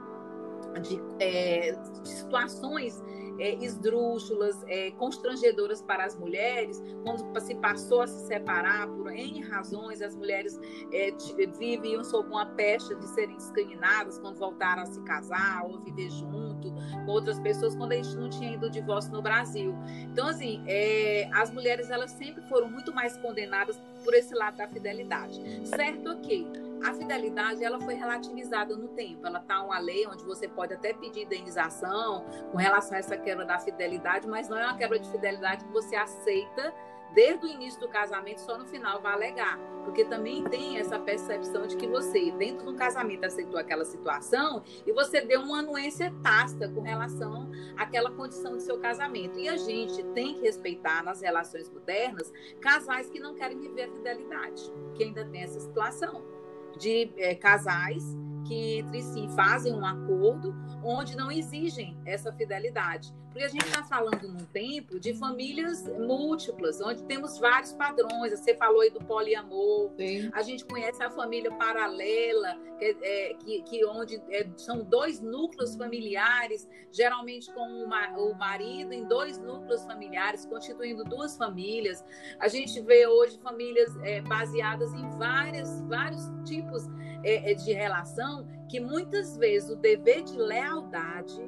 de, é, de situações é, esdrúxulas, é, constrangedoras para as mulheres, quando se passou a se separar por N razões, as mulheres é, viviam sob uma peste de serem discriminadas quando voltaram a se casar ou viver junto com outras pessoas, quando a gente não tinha ido divórcio no Brasil. Então, assim, é, as mulheres elas sempre foram muito mais condenadas por esse lado da fidelidade. Certo, ok a fidelidade ela foi relativizada no tempo. Ela está uma lei onde você pode até pedir indenização com relação a essa quebra da fidelidade, mas não é uma quebra de fidelidade que você aceita desde o início do casamento, só no final vai alegar. Porque também tem essa percepção de que você, dentro do casamento, aceitou aquela situação e você deu uma anuência tácita com relação àquela condição do seu casamento. E a gente tem que respeitar nas relações modernas casais que não querem viver a fidelidade, que ainda tem essa situação de é, casais que entre si fazem um acordo onde não exigem essa fidelidade. Porque a gente está falando num tempo de famílias múltiplas, onde temos vários padrões. Você falou aí do poliamor. Sim. A gente conhece a família paralela, que, é, que, que onde é, são dois núcleos familiares, geralmente com uma, o marido em dois núcleos familiares, constituindo duas famílias. A gente vê hoje famílias é, baseadas em várias, vários tipos é, é, de relação que muitas vezes o dever de lealdade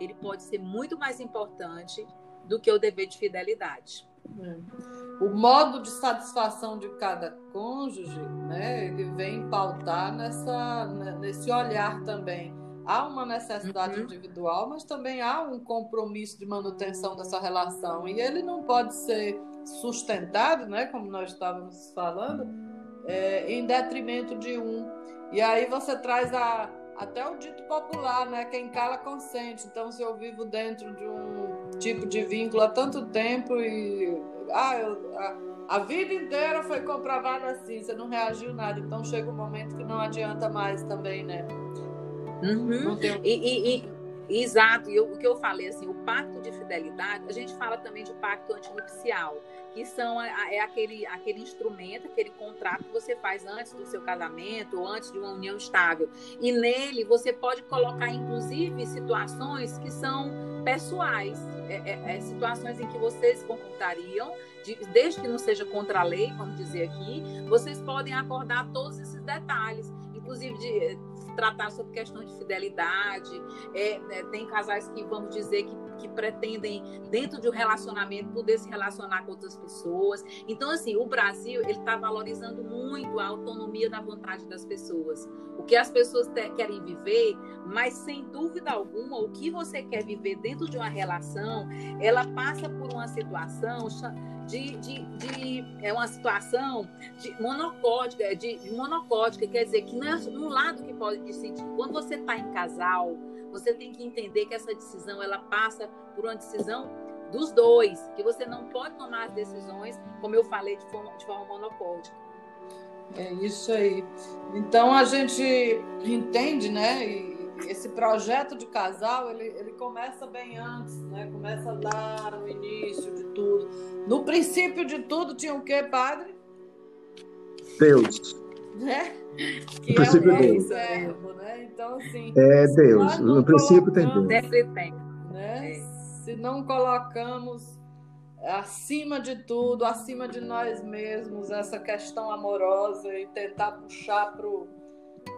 ele pode ser muito mais importante do que o dever de fidelidade. É. O modo de satisfação de cada cônjuge, né, ele vem pautar nessa, né, nesse olhar também. Há uma necessidade uhum. individual, mas também há um compromisso de manutenção dessa relação. E ele não pode ser sustentado, né, como nós estávamos falando, é, em detrimento de um. E aí você traz a, até o dito popular, né? Quem cala consente. Então, se eu vivo dentro de um tipo de vínculo há tanto tempo e ah, eu, a, a, vida inteira foi comprovada assim, você não reagiu nada. Então chega um momento que não adianta mais também, né? Uhum. Tem... E, e, e, exato, e eu, o que eu falei assim, o pacto de fidelidade, a gente fala também de pacto antinupcial que são é aquele, aquele instrumento, aquele contrato que você faz antes do seu casamento ou antes de uma união estável. E nele você pode colocar, inclusive, situações que são pessoais, é, é, é, situações em que vocês comportariam, de, desde que não seja contra a lei, vamos dizer aqui, vocês podem acordar todos esses detalhes, inclusive de tratar sobre questão de fidelidade. É, é, tem casais que, vamos dizer, que, que pretendem, dentro de um relacionamento, poder se relacionar com outras pessoas. Então, assim, o Brasil, ele está valorizando muito a autonomia da vontade das pessoas. O que as pessoas querem viver, mas, sem dúvida alguma, o que você quer viver dentro de uma relação, ela passa por uma situação de, de, de, é uma situação de monocótica, de, de quer dizer que não é um lado que pode decidir. Quando você está em casal, você tem que entender que essa decisão ela passa por uma decisão dos dois, que você não pode tomar as decisões, como eu falei, de forma, de forma monocótica. É isso aí. Então a gente entende, né? E esse projeto de casal, ele, ele começa bem antes, né? Começa lá no início de tudo. No princípio de tudo tinha o quê, padre? Deus. Né? Que é o Deus. Servo, né? Então, assim... É Deus. No princípio tem Deus. Sempre tem. Né? É. Se não colocamos acima de tudo, acima de nós mesmos, essa questão amorosa e tentar puxar para o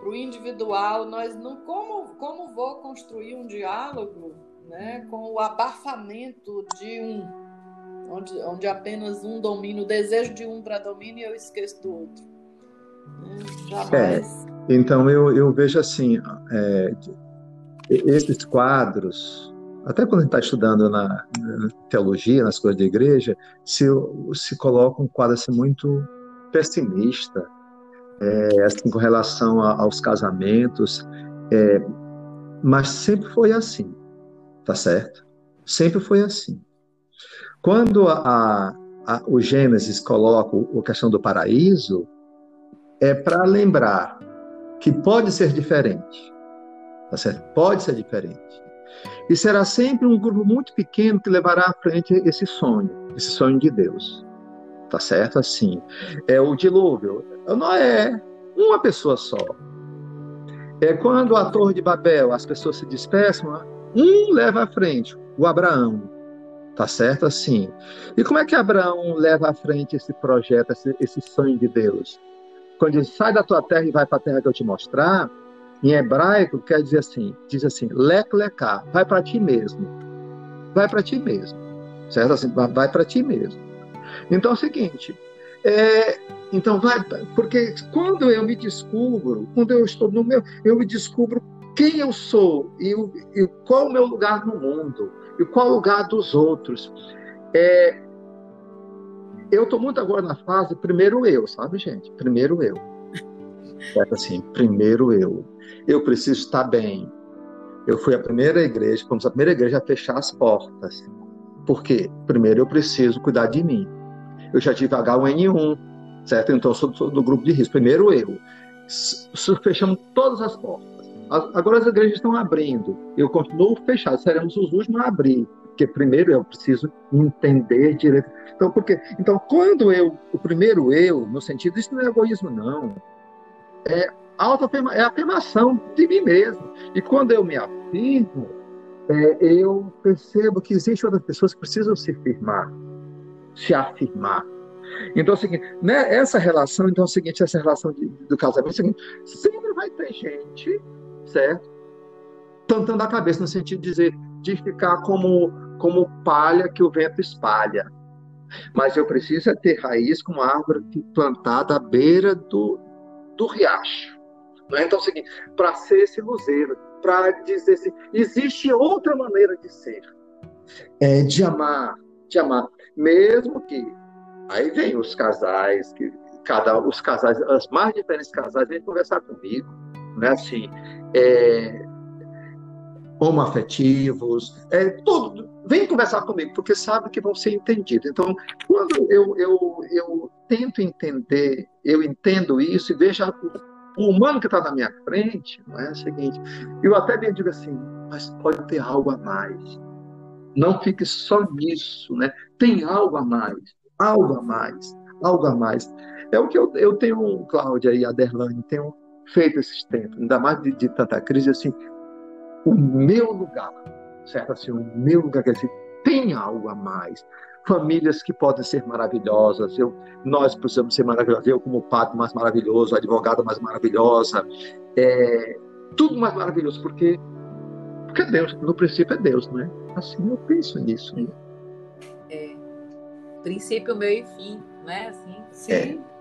para o individual, nós não como como vou construir um diálogo, né, com o abafamento de um, onde, onde apenas um domina, o desejo de um para domínio e eu esqueço do outro. É, então eu, eu vejo assim, é, esses quadros até quando a gente está estudando na, na, teologia, nas coisas da igreja, se, se coloca um quadro assim, muito pessimista, é, assim, com relação a, aos casamentos, é, mas sempre foi assim, tá certo? Sempre foi assim. Quando a, a, o Gênesis coloca a questão do paraíso, é para lembrar que pode ser diferente, tá certo? Pode ser diferente. E será sempre um grupo muito pequeno que levará à frente esse sonho, esse sonho de Deus. Tá certo? Assim. É o dilúvio. Não é uma pessoa só. É quando a Torre de Babel, as pessoas se dispersam, um leva à frente, o Abraão. Tá certo? Assim. E como é que Abraão leva à frente esse projeto, esse, esse sonho de Deus? Quando ele sai da tua terra e vai para a terra que eu te mostrar, em hebraico quer dizer assim, diz assim, lek leká, vai para ti mesmo. Vai para ti mesmo. Certo? Assim, vai para ti mesmo. Então é o seguinte, é, então vai, porque quando eu me descubro, quando eu estou no meu, eu me descubro quem eu sou e, e qual o meu lugar no mundo e qual o lugar dos outros. É, eu estou muito agora na fase primeiro eu, sabe, gente? Primeiro eu. É assim, primeiro eu. Eu preciso estar bem. Eu fui a primeira igreja, fomos a primeira igreja a fechar as portas. Por quê? Primeiro eu preciso cuidar de mim. Eu já tive H1N1, certo? Então eu sou do grupo de risco. Primeiro eu. Fechamos todas as portas. Agora as igrejas estão abrindo. Eu continuo fechado. Seremos os últimos a abrir. Porque primeiro eu preciso entender direito. Então, porque, então quando eu, o primeiro eu, no sentido, isso não é egoísmo, não. É é a afirmação de mim mesmo. E quando eu me afirmo, é, eu percebo que existem outras pessoas que precisam se firmar, se afirmar. Então é o seguinte, né, essa relação, então é o seguinte, essa relação de, do casamento é o seguinte, sempre vai ter gente, certo? Tantando a cabeça no sentido de dizer, de ficar como, como palha que o vento espalha. Mas eu preciso é ter raiz como árvore plantada à beira do, do riacho. Né? Então é o seguinte, para ser esse luzeiro, para dizer assim, existe outra maneira de ser, é, de amar, de amar, mesmo que aí vem os casais que cada os casais, as mais diferentes casais vêm conversar comigo, né? Assim, é, homoafetivos, é, todo, vem conversar comigo, porque sabe que vão ser entendidos. Então, quando eu, eu, eu tento entender, eu entendo isso e vejo o humano que está na minha frente, não é o seguinte, eu até me digo assim, mas pode ter algo a mais. Não fique só nisso, né? Tem algo a mais, algo a mais, algo a mais. É o que eu, eu tenho, Cláudia e a tenho feito esses tempos, ainda mais de, de tanta crise, assim, o meu lugar, certo? Assim, o meu lugar, quer dizer, tem algo a mais famílias que podem ser maravilhosas. Eu, nós precisamos ser maravilhosos. Eu, como padre mais maravilhoso, advogada mais maravilhosa, é, tudo mais maravilhoso, porque, porque Deus, no princípio é Deus, não é? Assim eu penso nisso. Né? É, princípio, meio e fim, não é assim? Sim. É.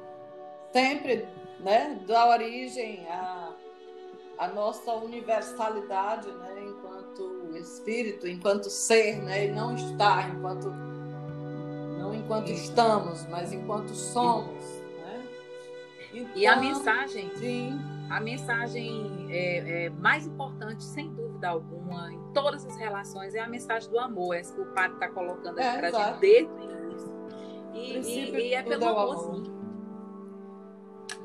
Sempre, né? Da origem a, a nossa universalidade, né? Enquanto espírito, enquanto ser, né? E não estar enquanto não enquanto estamos, mas enquanto somos. Né? Então, e a então, mensagem, sim. a mensagem é, é, mais importante, sem dúvida alguma, em todas as relações, é a mensagem do amor. Essa que o padre está colocando aqui é, para gente desde. E, e, e é pelo amor, sim.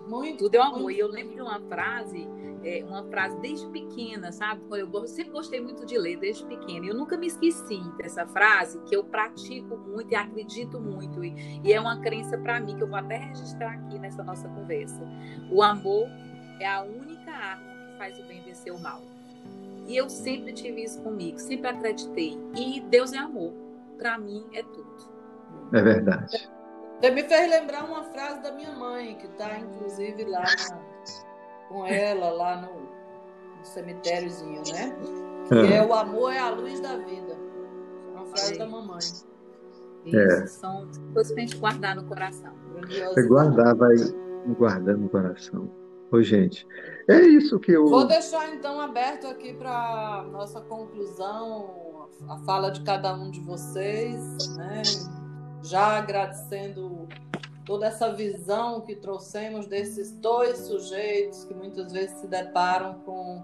Muito. Tudo é amor. Muito. E eu lembro de uma frase é, uma frase desde pequena, sabe? Eu sempre gostei muito de ler desde pequena. Eu nunca me esqueci dessa frase que eu pratico muito e acredito muito. E, e é uma crença para mim que eu vou até registrar aqui nessa nossa conversa. O amor é a única arma que faz o bem vencer o mal. E eu sempre tive isso comigo, sempre acreditei. E Deus é amor. Para mim é tudo. É verdade. Você me fez lembrar uma frase da minha mãe, que está inclusive lá na com ela lá no, no cemitériozinho, né? Que é. é o amor é a luz da vida. É uma frase é. da mamãe. É. Isso, são coisas pra gente guardar no coração. Você guardar, vai guardando no coração. Oi, gente. É isso que eu. Vou deixar então aberto aqui para nossa conclusão, a fala de cada um de vocês, né? Já agradecendo toda essa visão que trouxemos desses dois sujeitos que muitas vezes se deparam com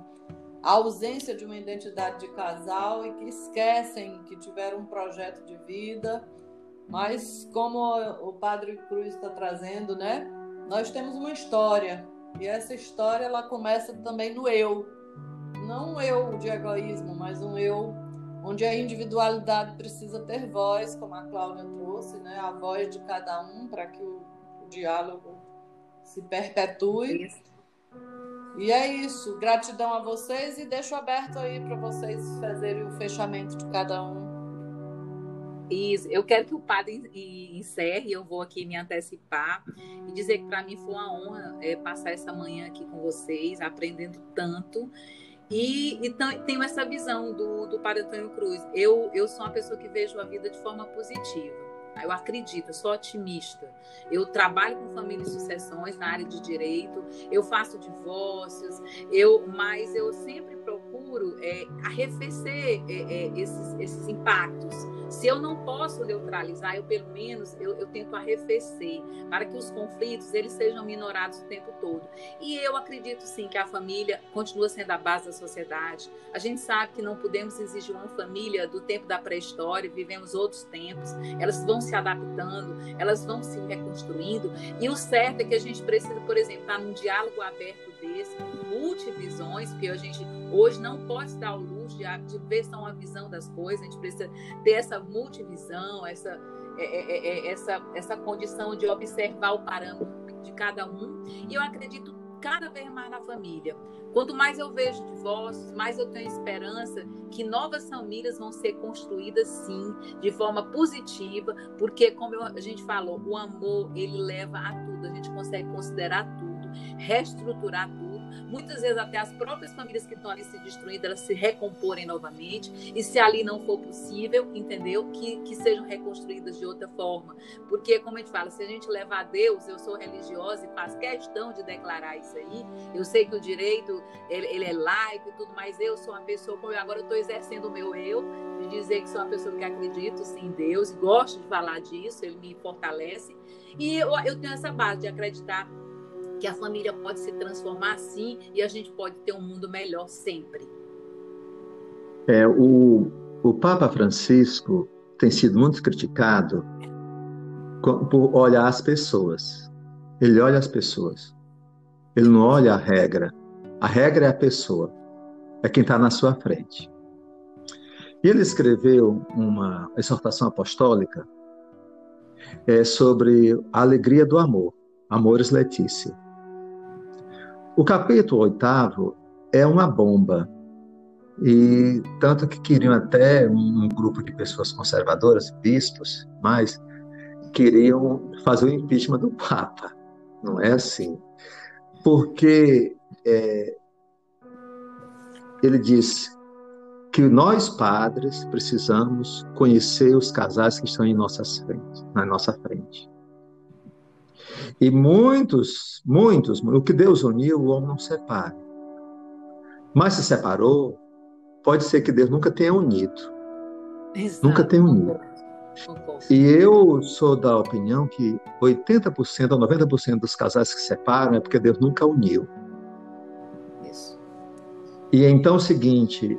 a ausência de uma identidade de casal e que esquecem que tiveram um projeto de vida. Mas, como o Padre Cruz está trazendo, né? Nós temos uma história e essa história ela começa também no eu, não um eu de egoísmo, mas um eu onde a individualidade precisa ter voz, como a Cláudia trouxe, né? A voz de cada um para que o, o diálogo se perpetue. Isso. E é isso. Gratidão a vocês e deixo aberto aí para vocês fazerem o fechamento de cada um. Isso. Eu quero que o padre encerre, eu vou aqui me antecipar e dizer que para mim foi uma honra é, passar essa manhã aqui com vocês, aprendendo tanto. E, e tenho essa visão do, do Padre Antônio Cruz. Eu, eu sou uma pessoa que vejo a vida de forma positiva. Eu acredito, eu sou otimista. Eu trabalho com família e sucessões na área de direito, eu faço divórcios, eu, mas eu sempre procuro é, arrefecer é, é, esses, esses impactos. Se eu não posso neutralizar, eu pelo menos eu, eu, tento arrefecer para que os conflitos eles sejam minorados o tempo todo. E eu acredito sim que a família continua sendo a base da sociedade. A gente sabe que não podemos exigir uma família do tempo da pré-história, vivemos outros tempos. Elas vão se adaptando, elas vão se reconstruindo. E o certo é que a gente precisa, por exemplo, estar num diálogo aberto desse, multivisões, porque a gente hoje não pode dar o luxo de, de ver só uma visão das coisas, a gente precisa ter essa multivisão, essa, é, é, é, é essa, essa condição de observar o parâmetro de cada um. E eu acredito cada vez mais na família. Quanto mais eu vejo divórcios, mais eu tenho esperança que novas famílias vão ser construídas sim, de forma positiva, porque como a gente falou, o amor ele leva a tudo, a gente consegue considerar tudo, reestruturar tudo muitas vezes até as próprias famílias que estão ali se destruindo, elas se recomporem novamente, e se ali não for possível, entendeu? Que, que sejam reconstruídas de outra forma. Porque, como a gente fala, se a gente levar a Deus, eu sou religiosa e faço questão de declarar isso aí, eu sei que o direito, ele, ele é laico e tudo, mas eu sou uma pessoa, como eu agora estou exercendo o meu eu, de dizer que sou uma pessoa que acredito sim em Deus, gosto de falar disso, ele me fortalece, e eu, eu tenho essa base de acreditar que a família pode se transformar assim e a gente pode ter um mundo melhor sempre. É, o, o Papa Francisco tem sido muito criticado por olhar as pessoas. Ele olha as pessoas. Ele não olha a regra. A regra é a pessoa. É quem está na sua frente. E ele escreveu uma exortação apostólica é, sobre a alegria do amor. Amores Letícia. O capítulo oitavo é uma bomba. E tanto que queriam até um grupo de pessoas conservadoras, bispos, mas queriam fazer o impeachment do Papa. Não é assim. Porque é, ele diz que nós padres precisamos conhecer os casais que estão em nossas frentes, na nossa frente. E muitos, muitos, o que Deus uniu, o homem não separa. Mas se separou, pode ser que Deus nunca tenha unido. Exato. Nunca tenha unido. E eu sou da opinião que 80% ou 90% dos casais que se separam é porque Deus nunca uniu. Isso. E então é o seguinte,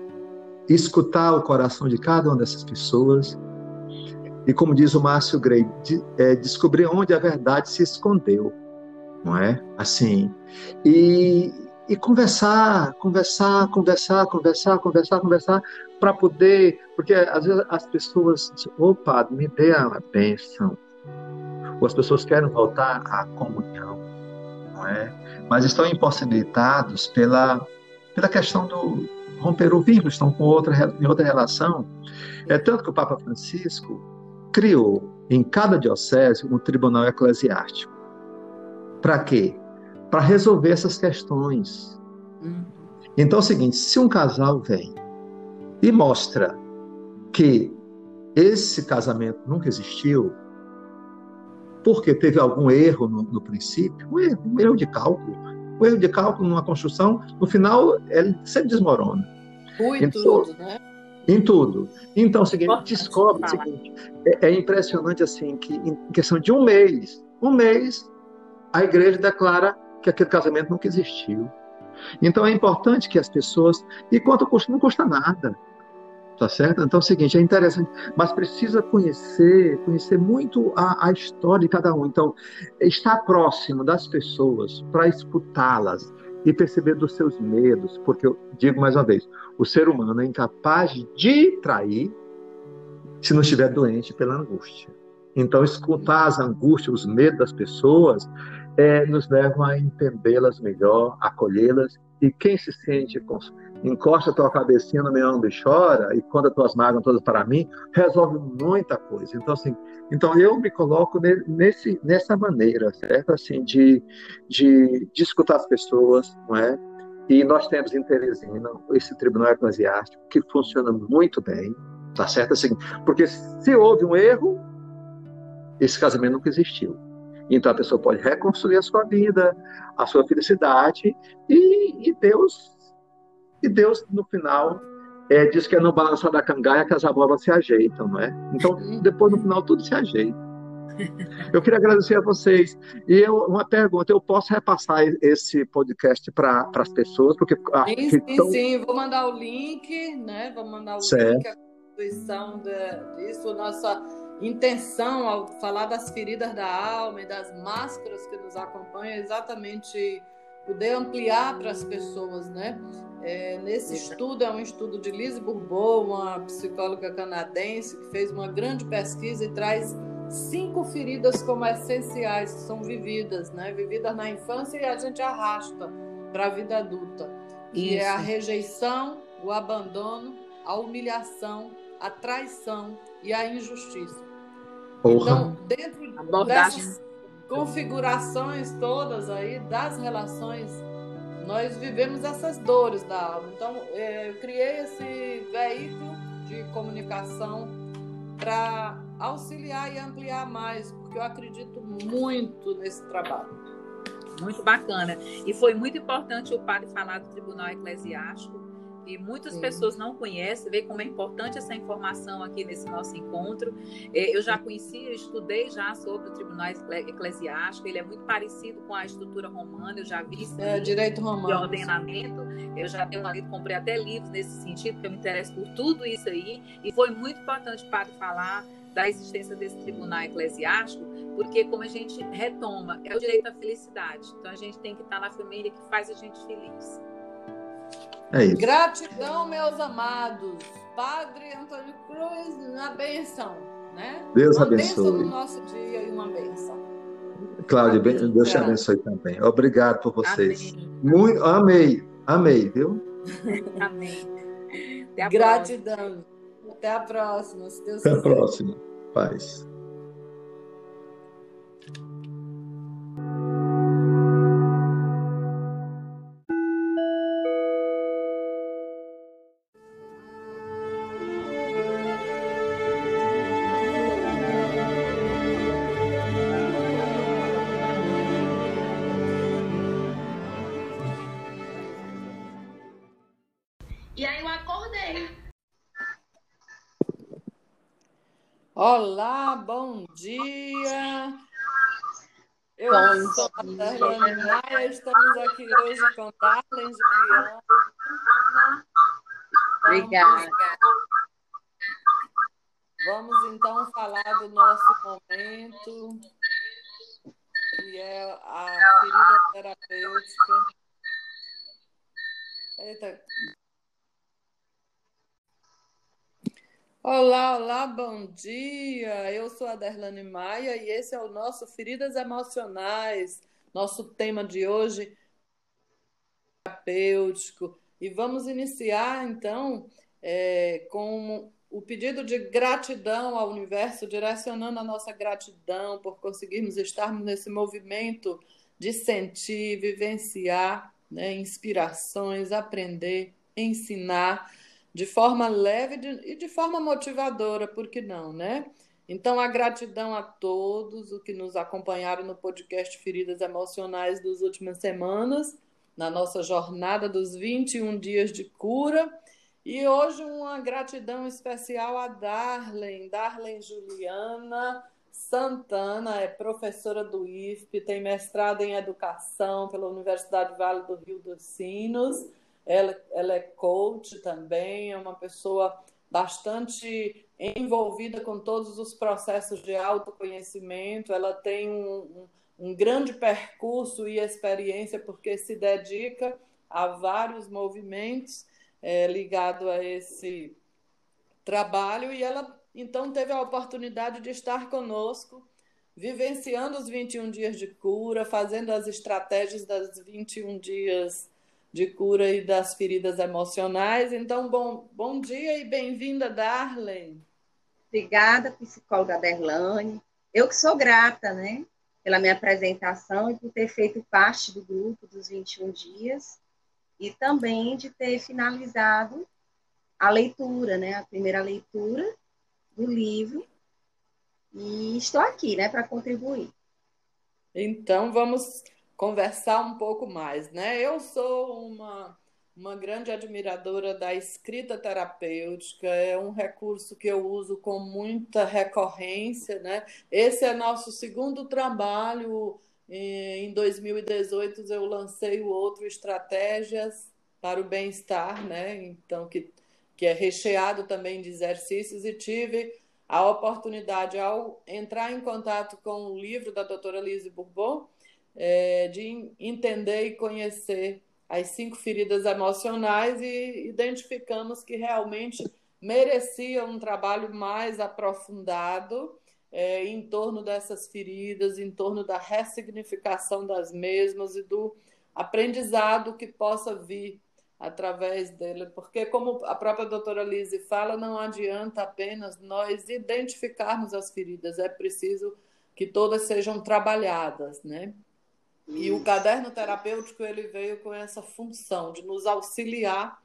escutar o coração de cada uma dessas pessoas e como diz o Márcio Grey, de, é, descobrir onde a verdade se escondeu, não é? Assim, e, e conversar, conversar, conversar, conversar, conversar, conversar, para poder, porque às vezes as pessoas dizem, ô padre, me dê a bênção, ou as pessoas querem voltar à comunhão, não é? Mas estão impossibilitados pela, pela questão do romper o vínculo, estão com outra, em outra relação. É tanto que o Papa Francisco, criou em cada diocese um tribunal eclesiástico. Para quê? Para resolver essas questões. Hum. Então é o seguinte: se um casal vem e mostra que esse casamento nunca existiu, porque teve algum erro no, no princípio, um erro, um erro de cálculo, O erro de cálculo numa construção, no final, ele sempre desmorona. Em então, tudo, né? Em tudo. Então, é o seguinte, descobre o seguinte, é, é, impressionante assim, que em questão de um mês, um mês, a igreja declara que aquele casamento nunca existiu. Então é importante que as pessoas, e quanto custa, não custa nada. Tá certo? Então é o seguinte, é interessante, mas precisa conhecer, conhecer muito a, a história de cada um. Então, estar próximo das pessoas para escutá-las e perceber dos seus medos, porque eu digo mais uma vez, o ser humano é incapaz de trair se não estiver doente pela angústia. Então, escutar as angústias, os medos das pessoas, é, nos levam a entendê-las melhor, acolhê-las. E quem se sente, encosta a tua cabecinha no meu ombro e chora, e conta tuas mágoas todas para mim, resolve muita coisa. Então, assim, então eu me coloco nesse, nessa maneira, certo? Assim, de, de, de escutar as pessoas, não é? E nós temos em Teresina esse tribunal eclesiástico que funciona muito bem, tá certo? Assim, porque se houve um erro, esse casamento nunca existiu. Então a pessoa pode reconstruir a sua vida, a sua felicidade e, e Deus e Deus no final é, diz que é no balançar da cangaia que as abóboras se ajeitam, não é? Então depois no final tudo se ajeita. Eu queria agradecer a vocês. E eu, uma pergunta: eu posso repassar esse podcast para as pessoas? Porque sim, sim, tão... sim, vou mandar o link, né? Vou mandar o certo. link, a constituição disso, nossa intenção ao falar das feridas da alma e das máscaras que nos acompanham é exatamente poder ampliar para as pessoas, né? É, nesse estudo, é um estudo de Lise Bourbeau, uma psicóloga canadense, que fez uma grande pesquisa e traz cinco feridas como essenciais que são vividas, né? Vividas na infância e a gente arrasta para a vida adulta. Que Isso. é a rejeição, o abandono, a humilhação, a traição e a injustiça. Porra. Então, dentro Abordagem. dessas configurações todas aí das relações, nós vivemos essas dores da alma. Então, é, eu criei esse veículo de comunicação para auxiliar e ampliar mais, porque eu acredito muito nesse trabalho. Muito bacana. E foi muito importante o padre falar do Tribunal Eclesiástico, e muitas Sim. pessoas não conhecem, vê como é importante essa informação aqui nesse nosso encontro. É, eu já conheci, eu estudei já sobre o Tribunal Eclesiástico, ele é muito parecido com a estrutura romana, eu já vi isso é, direito romano, de ordenamento, eu já tenho ali, comprei até livros nesse sentido, porque eu me interesso por tudo isso aí, e foi muito importante o padre falar da existência desse tribunal eclesiástico, porque como a gente retoma, é o direito à felicidade. Então a gente tem que estar na família que faz a gente feliz. É isso. Gratidão, meus amados. Padre Antônio Cruz, na benção, né? Deus uma abençoe. Benção no nosso dia e uma benção. Cláudia, Deus te abençoe também. Obrigado por vocês. Amém. Muito, amei, amei, viu? amém. Gratidão. Próxima. Até a próxima, se Deus Até quiser. a próxima. Paz. Olá, bom dia. Eu bom sou a Darlene Maia, estamos aqui hoje com Darlene Juliana. Obrigada. Vamos então falar do nosso momento, que é a ferida terapêutica. Eita, Olá, olá, bom dia. Eu sou a Derlane Maia e esse é o nosso Feridas Emocionais, nosso tema de hoje terapêutico. E vamos iniciar então é, com o pedido de gratidão ao universo, direcionando a nossa gratidão por conseguirmos estarmos nesse movimento de sentir, vivenciar né, inspirações, aprender, ensinar de forma leve e de forma motivadora, por que não, né? Então, a gratidão a todos os que nos acompanharam no podcast Feridas Emocionais das últimas semanas. na nossa jornada dos 21 dias de cura. E hoje uma gratidão especial a Darlen, Darlen Juliana Santana, é professora do IFP, tem mestrado em educação pela Universidade Vale do Rio dos Sinos. Ela, ela é coach também, é uma pessoa bastante envolvida com todos os processos de autoconhecimento. Ela tem um, um, um grande percurso e experiência, porque se dedica a vários movimentos é, ligados a esse trabalho, e ela então teve a oportunidade de estar conosco, vivenciando os 21 dias de cura, fazendo as estratégias das 21 dias de cura e das feridas emocionais. Então, bom, bom dia e bem-vinda, Darlene. Obrigada, psicóloga Derlane. Eu que sou grata, né, pela minha apresentação e por ter feito parte do grupo dos 21 dias e também de ter finalizado a leitura, né, a primeira leitura do livro. E estou aqui, né, para contribuir. Então, vamos conversar um pouco mais, né? Eu sou uma, uma grande admiradora da escrita terapêutica, é um recurso que eu uso com muita recorrência, né? Esse é nosso segundo trabalho. Em 2018 eu lancei o outro Estratégias para o Bem-Estar, né? Então, que, que é recheado também de exercícios, e tive a oportunidade, ao entrar em contato com o livro da doutora Lise Bourbon, é, de entender e conhecer as cinco feridas emocionais e identificamos que realmente merecia um trabalho mais aprofundado é, em torno dessas feridas, em torno da ressignificação das mesmas e do aprendizado que possa vir através dele, porque como a própria doutora Lise fala, não adianta apenas nós identificarmos as feridas, é preciso que todas sejam trabalhadas, né? E o caderno terapêutico ele veio com essa função de nos auxiliar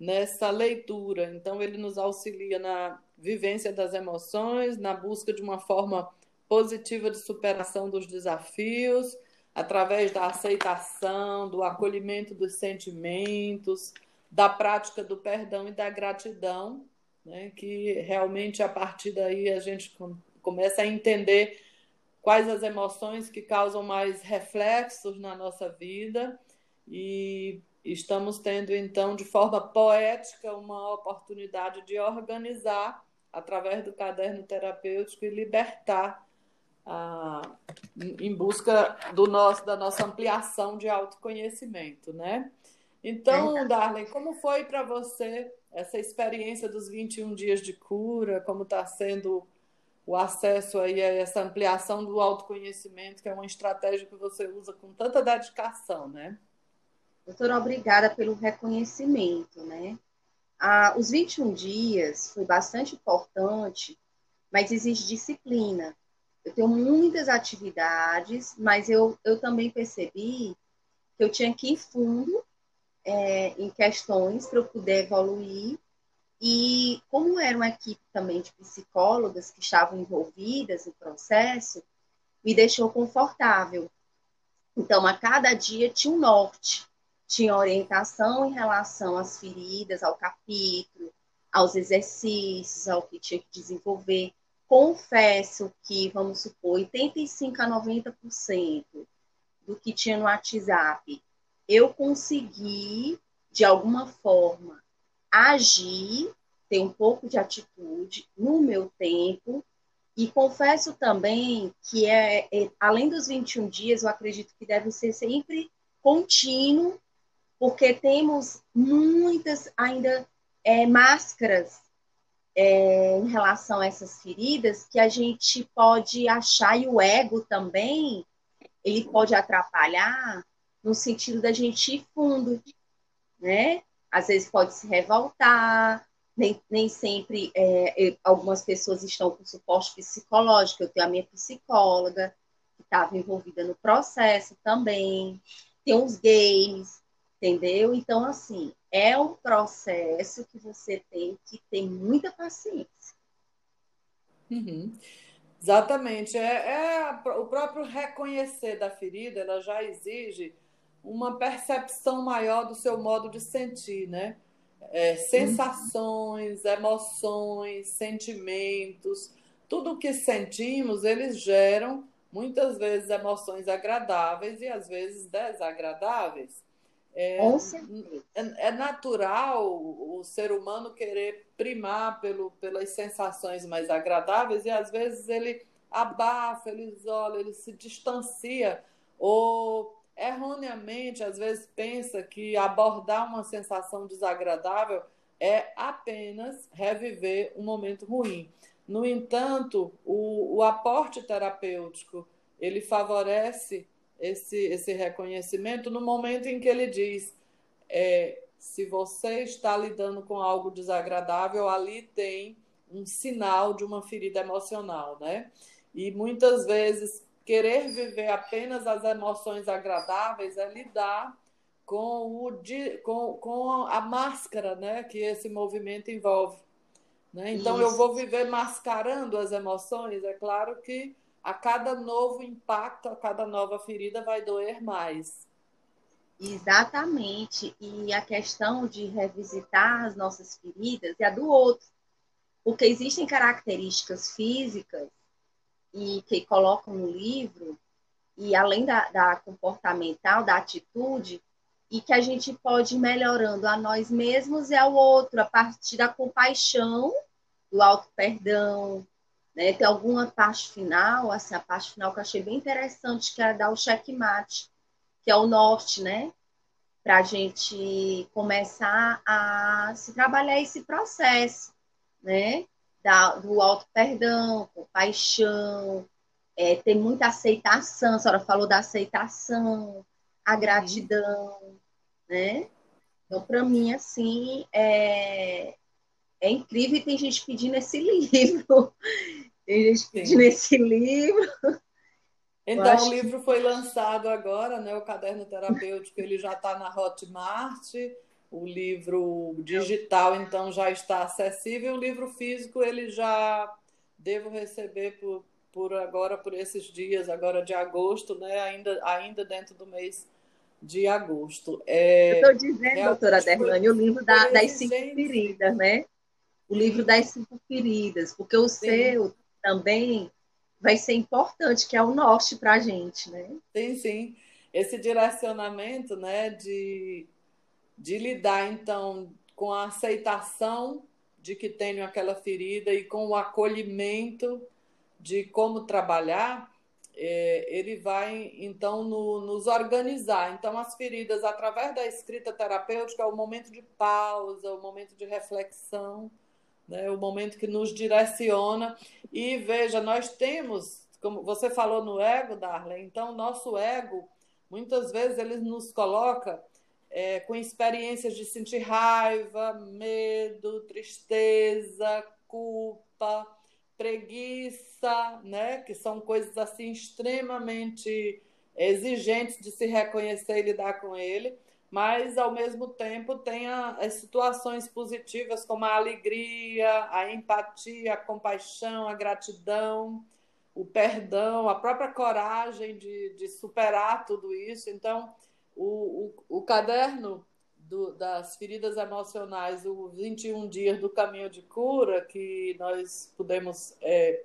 nessa leitura. Então ele nos auxilia na vivência das emoções, na busca de uma forma positiva de superação dos desafios, através da aceitação, do acolhimento dos sentimentos, da prática do perdão e da gratidão, né? que realmente a partir daí a gente começa a entender quais as emoções que causam mais reflexos na nossa vida e estamos tendo então de forma poética uma oportunidade de organizar através do caderno terapêutico e libertar ah, em busca do nosso da nossa ampliação de autoconhecimento, né? Então, Darlene, como foi para você essa experiência dos 21 dias de cura? Como está sendo o acesso aí a essa ampliação do autoconhecimento, que é uma estratégia que você usa com tanta dedicação, né? Doutora, obrigada pelo reconhecimento, né? Ah, os 21 dias foi bastante importante, mas exige disciplina. Eu tenho muitas atividades, mas eu, eu também percebi que eu tinha que ir fundo é, em questões para eu poder evoluir e como era uma equipe também de psicólogas que estavam envolvidas no processo, me deixou confortável. Então, a cada dia tinha um norte, tinha orientação em relação às feridas, ao capítulo, aos exercícios, ao que tinha que desenvolver. Confesso que, vamos supor, 85 a 90% do que tinha no WhatsApp, eu consegui, de alguma forma, agir, ter um pouco de atitude no meu tempo. E confesso também que, é, é, além dos 21 dias, eu acredito que deve ser sempre contínuo, porque temos muitas ainda é, máscaras é, em relação a essas feridas que a gente pode achar, e o ego também, ele pode atrapalhar no sentido da gente ir fundo, né? Às vezes pode se revoltar, nem, nem sempre é, algumas pessoas estão com suporte psicológico. Eu tenho a minha psicóloga, que estava envolvida no processo também, tem uns games, entendeu? Então, assim, é um processo que você tem que ter muita paciência. Uhum. Exatamente. É, é, o próprio reconhecer da ferida, ela já exige uma percepção maior do seu modo de sentir, né? É, sensações, emoções, sentimentos, tudo o que sentimos, eles geram muitas vezes emoções agradáveis e às vezes desagradáveis. É, é, é, natural o ser humano querer primar pelo, pelas sensações mais agradáveis e às vezes ele abafa, ele isola, ele se distancia ou erroneamente às vezes pensa que abordar uma sensação desagradável é apenas reviver um momento ruim. No entanto, o, o aporte terapêutico ele favorece esse, esse reconhecimento no momento em que ele diz: é, se você está lidando com algo desagradável, ali tem um sinal de uma ferida emocional, né? E muitas vezes querer viver apenas as emoções agradáveis é lidar com, o, com, com a máscara né, que esse movimento envolve. Né? Então, Isso. eu vou viver mascarando as emoções, é claro que a cada novo impacto, a cada nova ferida vai doer mais. Exatamente. E a questão de revisitar as nossas feridas é a do outro. Porque existem características físicas e que colocam no livro, e além da, da comportamental, da atitude, e que a gente pode ir melhorando a nós mesmos e ao outro, a partir da compaixão, do auto-perdão, né? Tem alguma parte final, assim, a parte final que eu achei bem interessante, que é dar o checkmate, que é o norte, né? Para a gente começar a se trabalhar esse processo, né? Da, do auto-perdão, compaixão, é, ter muita aceitação, a senhora falou da aceitação, a uhum. gratidão, né? Então, para mim, assim, é, é incrível e tem gente pedindo esse livro. Tem gente pedindo Sim. esse livro. Então, o livro foi lançado agora, né? O Caderno Terapêutico, ele já está na Hotmart. O livro digital, então, já está acessível. O livro físico, ele já devo receber por, por agora, por esses dias, agora de agosto, né? Ainda, ainda dentro do mês de agosto. É, Eu estou dizendo, é, doutora Derlane, o livro da, das cinco feridas, né? o livro das cinco feridas, porque o Sim. seu também vai ser importante, que é o norte para a gente, né? Sim, sim. Esse direcionamento, né, de, de lidar, então, com a aceitação de que tenho aquela ferida e com o acolhimento de como trabalhar, é, ele vai, então, no, nos organizar. Então, as feridas, através da escrita terapêutica, é o momento de pausa, o momento de reflexão, né? o momento que nos direciona. E veja, nós temos, como você falou no ego, Darlene, então nosso ego, muitas vezes, ele nos coloca é, com experiências de sentir raiva, medo, tristeza, culpa, preguiça, né? que são coisas assim extremamente exigentes de se reconhecer e lidar com ele mas ao mesmo tempo tem as situações positivas como a alegria, a empatia, a compaixão, a gratidão, o perdão, a própria coragem de, de superar tudo isso. Então, o, o, o caderno do, das feridas emocionais, o 21 dias do caminho de cura, que nós pudemos é,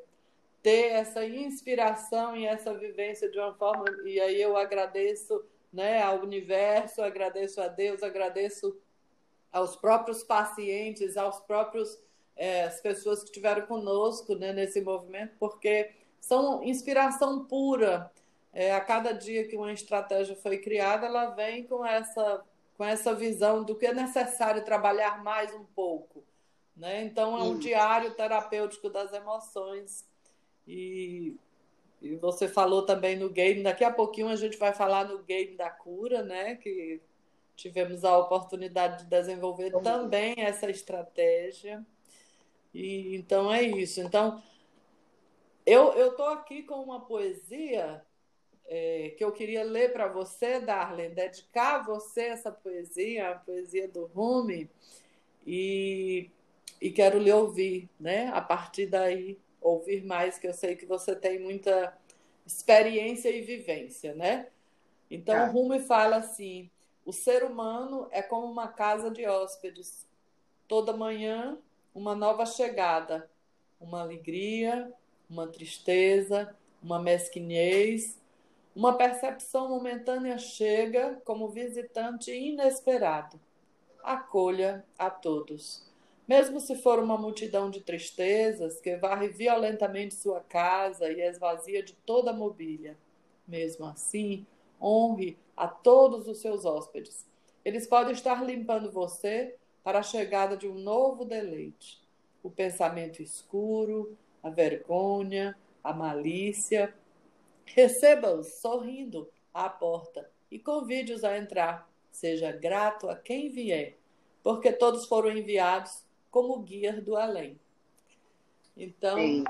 ter essa inspiração e essa vivência de uma forma, e aí eu agradeço né, ao universo, agradeço a Deus, agradeço aos próprios pacientes, aos próprios é, as pessoas que estiveram conosco né, nesse movimento, porque são inspiração pura. É, a cada dia que uma estratégia foi criada, ela vem com essa, com essa visão do que é necessário trabalhar mais um pouco. Né? Então, é um diário terapêutico das emoções. E e você falou também no game, daqui a pouquinho a gente vai falar no game da cura, né? Que tivemos a oportunidade de desenvolver também essa estratégia. E então é isso. Então, eu tô aqui com uma poesia é, que eu queria ler para você, Darlene, dedicar a você essa poesia, a poesia do Rumi, e, e quero lhe ouvir, né? A partir daí ouvir mais, que eu sei que você tem muita experiência e vivência, né? Então, o Rumi fala assim: o ser humano é como uma casa de hóspedes. Toda manhã, uma nova chegada, uma alegria, uma tristeza, uma mesquinhez, uma percepção momentânea chega como visitante inesperado. Acolha a todos. Mesmo se for uma multidão de tristezas que varre violentamente sua casa e esvazia de toda a mobília. Mesmo assim, honre a todos os seus hóspedes. Eles podem estar limpando você para a chegada de um novo deleite. O pensamento escuro, a vergonha, a malícia. Receba-os sorrindo à porta e convide-os a entrar. Seja grato a quem vier, porque todos foram enviados como guia do além. Então, Sim.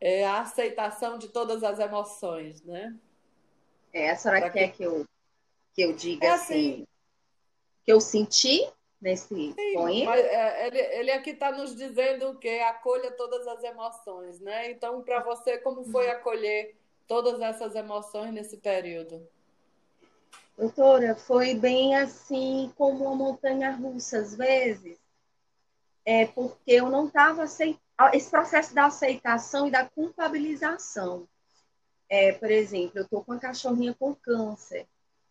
é a aceitação de todas as emoções, né? É, a senhora pra quer que... que... eu, que eu diga é assim, assim, que eu senti nesse Sim, poema? É, ele, ele aqui está nos dizendo que acolha todas as emoções, né? Então, para você, como foi uhum. acolher todas essas emoções nesse período? Doutora, foi bem assim como uma montanha russa, às vezes, é porque eu não estava aceitando esse processo da aceitação e da culpabilização. É, por exemplo, eu estou com uma cachorrinha com câncer,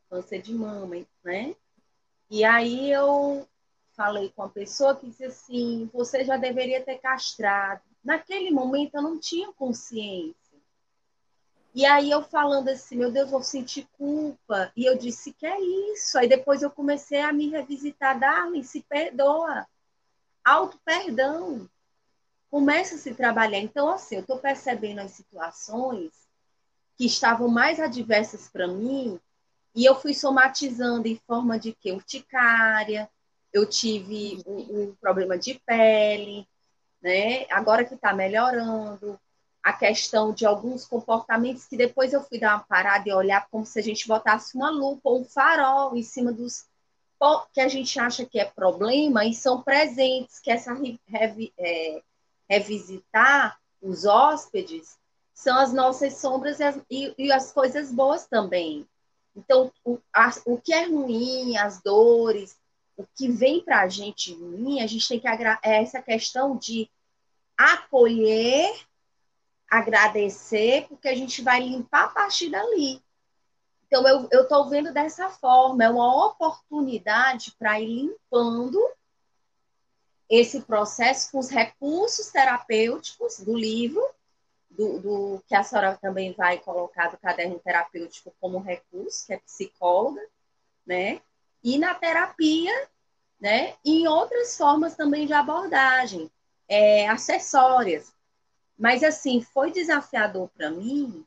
câncer de mama, né? E aí eu falei com a pessoa que disse assim, você já deveria ter castrado. Naquele momento eu não tinha consciência. E aí eu falando assim, meu Deus, vou sentir culpa. E eu disse, que é isso? Aí depois eu comecei a me revisitar, Darling, se perdoa auto-perdão. Começa a se trabalhar. Então, assim, eu estou percebendo as situações que estavam mais adversas para mim e eu fui somatizando em forma de que urticária, eu tive um, um problema de pele, né? Agora que está melhorando, a questão de alguns comportamentos que depois eu fui dar uma parada e olhar como se a gente botasse uma lupa ou um farol em cima dos que a gente acha que é problema e são presentes, que essa revi, é, revisitar os hóspedes são as nossas sombras e as, e, e as coisas boas também. Então, o, a, o que é ruim, as dores, o que vem para a gente ruim, a gente tem que é essa questão de acolher, agradecer, porque a gente vai limpar a partir dali. Então, eu estou vendo dessa forma, é uma oportunidade para ir limpando esse processo com os recursos terapêuticos do livro, do, do, que a senhora também vai colocar do caderno terapêutico como recurso, que é psicóloga, né? E na terapia, né? E em outras formas também de abordagem, é, acessórias. Mas, assim, foi desafiador para mim,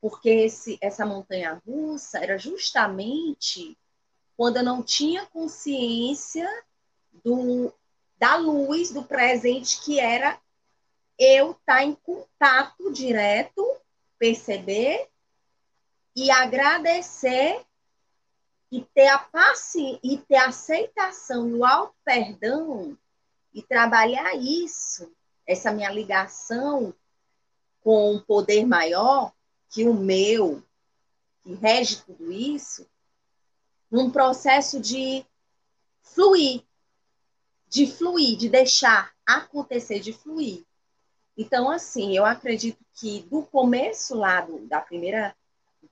porque esse, essa montanha russa era justamente quando eu não tinha consciência do, da luz do presente, que era eu estar tá em contato direto, perceber e agradecer e ter a paciência e ter aceitação o auto perdão e trabalhar isso, essa minha ligação com um poder maior, que o meu, que rege tudo isso, num processo de fluir, de fluir, de deixar acontecer, de fluir. Então, assim, eu acredito que do começo lá do, da primeira,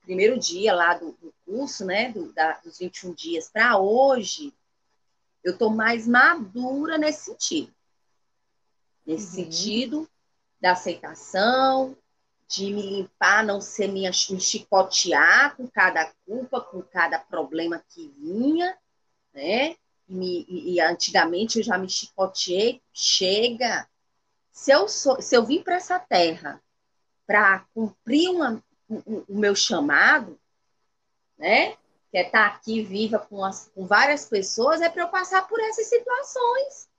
primeiro dia lá do, do curso, né, do, da, dos 21 dias para hoje, eu estou mais madura nesse sentido. Nesse uhum. sentido da aceitação, de me limpar, não ser me, me chicotear com cada culpa, com cada problema que vinha, né? E, e antigamente eu já me chicoteei, chega. Se eu, sou, se eu vim para essa terra para cumprir uma, o, o, meu chamado, né? Que é estar tá aqui viva com, as, com várias pessoas, é para eu passar por essas situações.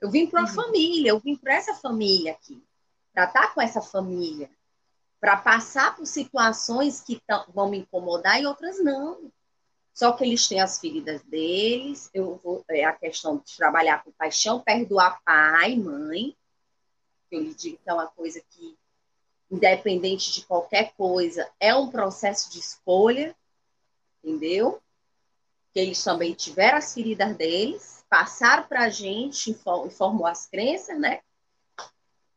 Eu vim para uma uhum. família, eu vim para essa família aqui, para estar tá com essa família para passar por situações que vão me incomodar e outras não. Só que eles têm as feridas deles, eu vou, é a questão de trabalhar com paixão, perdoar pai, mãe, eu lhe digo que é uma coisa que independente de qualquer coisa, é um processo de escolha, entendeu? Que eles também tiveram as feridas deles, passaram para a gente, informou as crenças, né?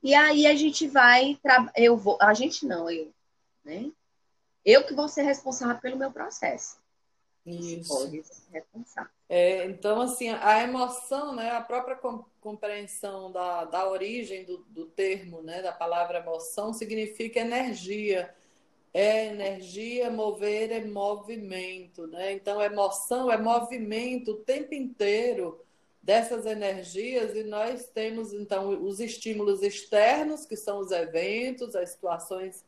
E aí a gente vai, eu vou, a gente não, eu, né? Eu que vou ser responsável pelo meu processo. Isso. Pode. É, então, assim, a emoção, né, a própria compreensão da, da origem do, do termo, né, da palavra emoção, significa energia. É energia, mover é movimento, né? Então, emoção é movimento o tempo inteiro dessas energias e nós temos, então, os estímulos externos, que são os eventos, as situações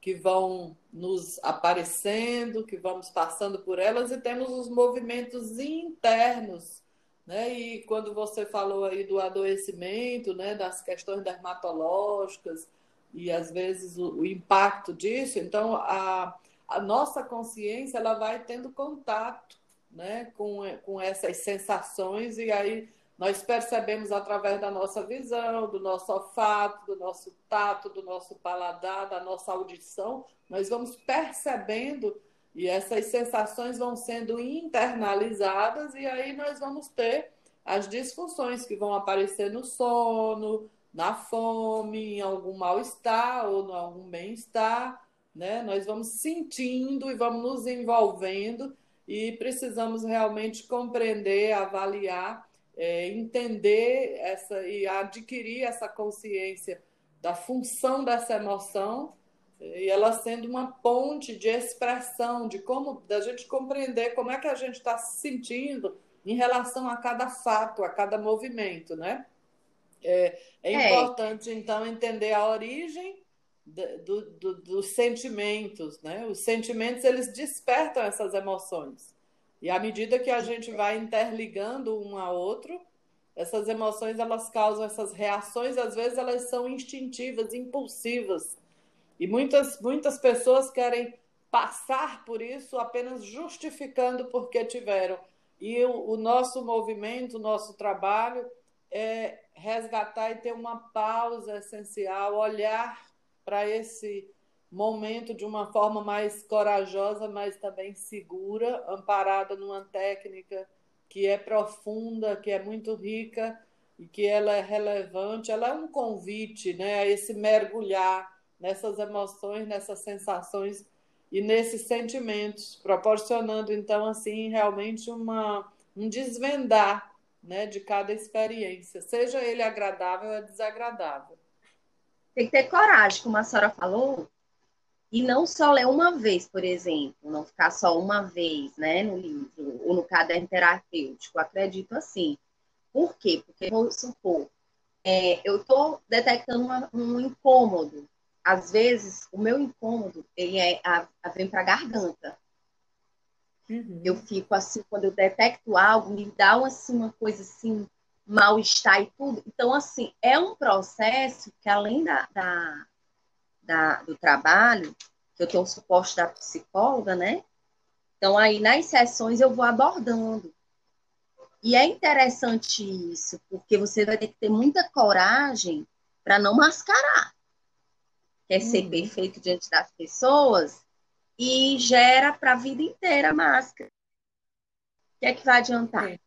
que vão nos aparecendo, que vamos passando por elas, e temos os movimentos internos. Né? E quando você falou aí do adoecimento, né, das questões dermatológicas, e às vezes o, o impacto disso, então a, a nossa consciência ela vai tendo contato né, com, com essas sensações, e aí nós percebemos através da nossa visão, do nosso olfato, do nosso tato, do nosso paladar, da nossa audição, nós vamos percebendo e essas sensações vão sendo internalizadas e aí nós vamos ter as disfunções que vão aparecer no sono, na fome, em algum mal-estar ou em algum bem-estar, né? Nós vamos sentindo e vamos nos envolvendo e precisamos realmente compreender, avaliar é, entender essa e adquirir essa consciência da função dessa emoção e ela sendo uma ponte de expressão de como da gente compreender como é que a gente está se sentindo em relação a cada fato, a cada movimento, né? É, é, é. importante então entender a origem do, do, dos sentimentos, né? Os sentimentos eles despertam essas emoções. E à medida que a gente vai interligando um a outro, essas emoções elas causam essas reações, às vezes elas são instintivas, impulsivas. E muitas muitas pessoas querem passar por isso apenas justificando porque tiveram. E o, o nosso movimento, o nosso trabalho é resgatar e ter uma pausa essencial, olhar para esse momento de uma forma mais corajosa, mas também segura, amparada numa técnica que é profunda, que é muito rica e que ela é relevante. Ela é um convite, né, a esse mergulhar nessas emoções, nessas sensações e nesses sentimentos, proporcionando então assim realmente uma um desvendar, né, de cada experiência, seja ele agradável ou desagradável. Tem que ter coragem, como a senhora falou, e não só ler uma vez, por exemplo, não ficar só uma vez, né, no livro, ou no caderno terapêutico, acredito assim. Por quê? Porque, vou supor, é, eu estou detectando uma, um incômodo. Às vezes, o meu incômodo, ele é, a, a vem para a garganta. Uhum. Eu fico assim, quando eu detecto algo, me dá uma, assim, uma coisa assim, mal-estar e tudo. Então, assim, é um processo que, além da, da da, do trabalho, que eu tenho o suporte da psicóloga, né? Então, aí nas sessões eu vou abordando. E é interessante isso, porque você vai ter que ter muita coragem para não mascarar. Quer ser uhum. perfeito diante das pessoas e gera para a vida inteira a máscara. O que é que vai adiantar? É.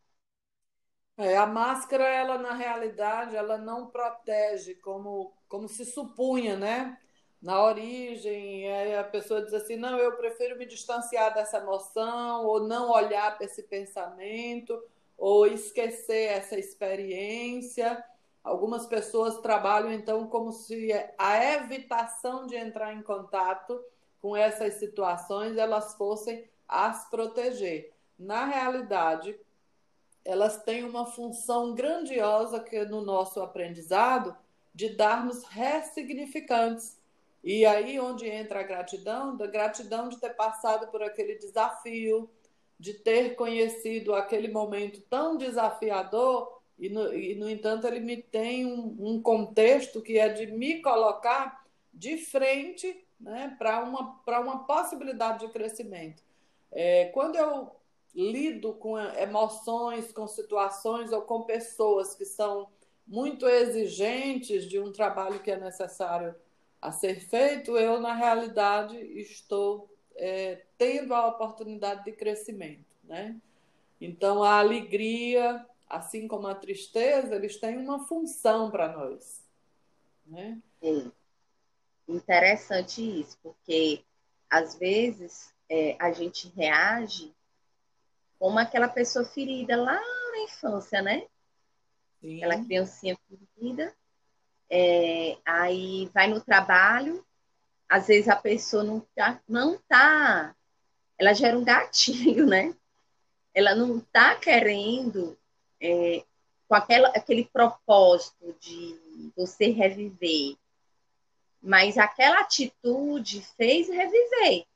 É, a máscara, ela na realidade, ela não protege como, como se supunha, né? Na origem, a pessoa diz assim: não, eu prefiro me distanciar dessa emoção, ou não olhar para esse pensamento, ou esquecer essa experiência. Algumas pessoas trabalham então como se a evitação de entrar em contato com essas situações elas fossem as proteger. Na realidade, elas têm uma função grandiosa que no nosso aprendizado de darmos ressignificantes e aí onde entra a gratidão, da gratidão de ter passado por aquele desafio, de ter conhecido aquele momento tão desafiador, e no, e, no entanto ele me tem um, um contexto que é de me colocar de frente né, para uma, uma possibilidade de crescimento. É, quando eu lido com emoções, com situações ou com pessoas que são muito exigentes de um trabalho que é necessário a ser feito, eu, na realidade, estou é, tendo a oportunidade de crescimento. Né? Então, a alegria, assim como a tristeza, eles têm uma função para nós. Né? Sim. Interessante isso, porque às vezes é, a gente reage como aquela pessoa ferida lá na infância, né? Sim. Aquela criancinha ferida. É, aí vai no trabalho, às vezes a pessoa não tá, não tá, ela gera um gatilho, né? Ela não tá querendo é, com aquela, aquele propósito de você reviver, mas aquela atitude fez reviver.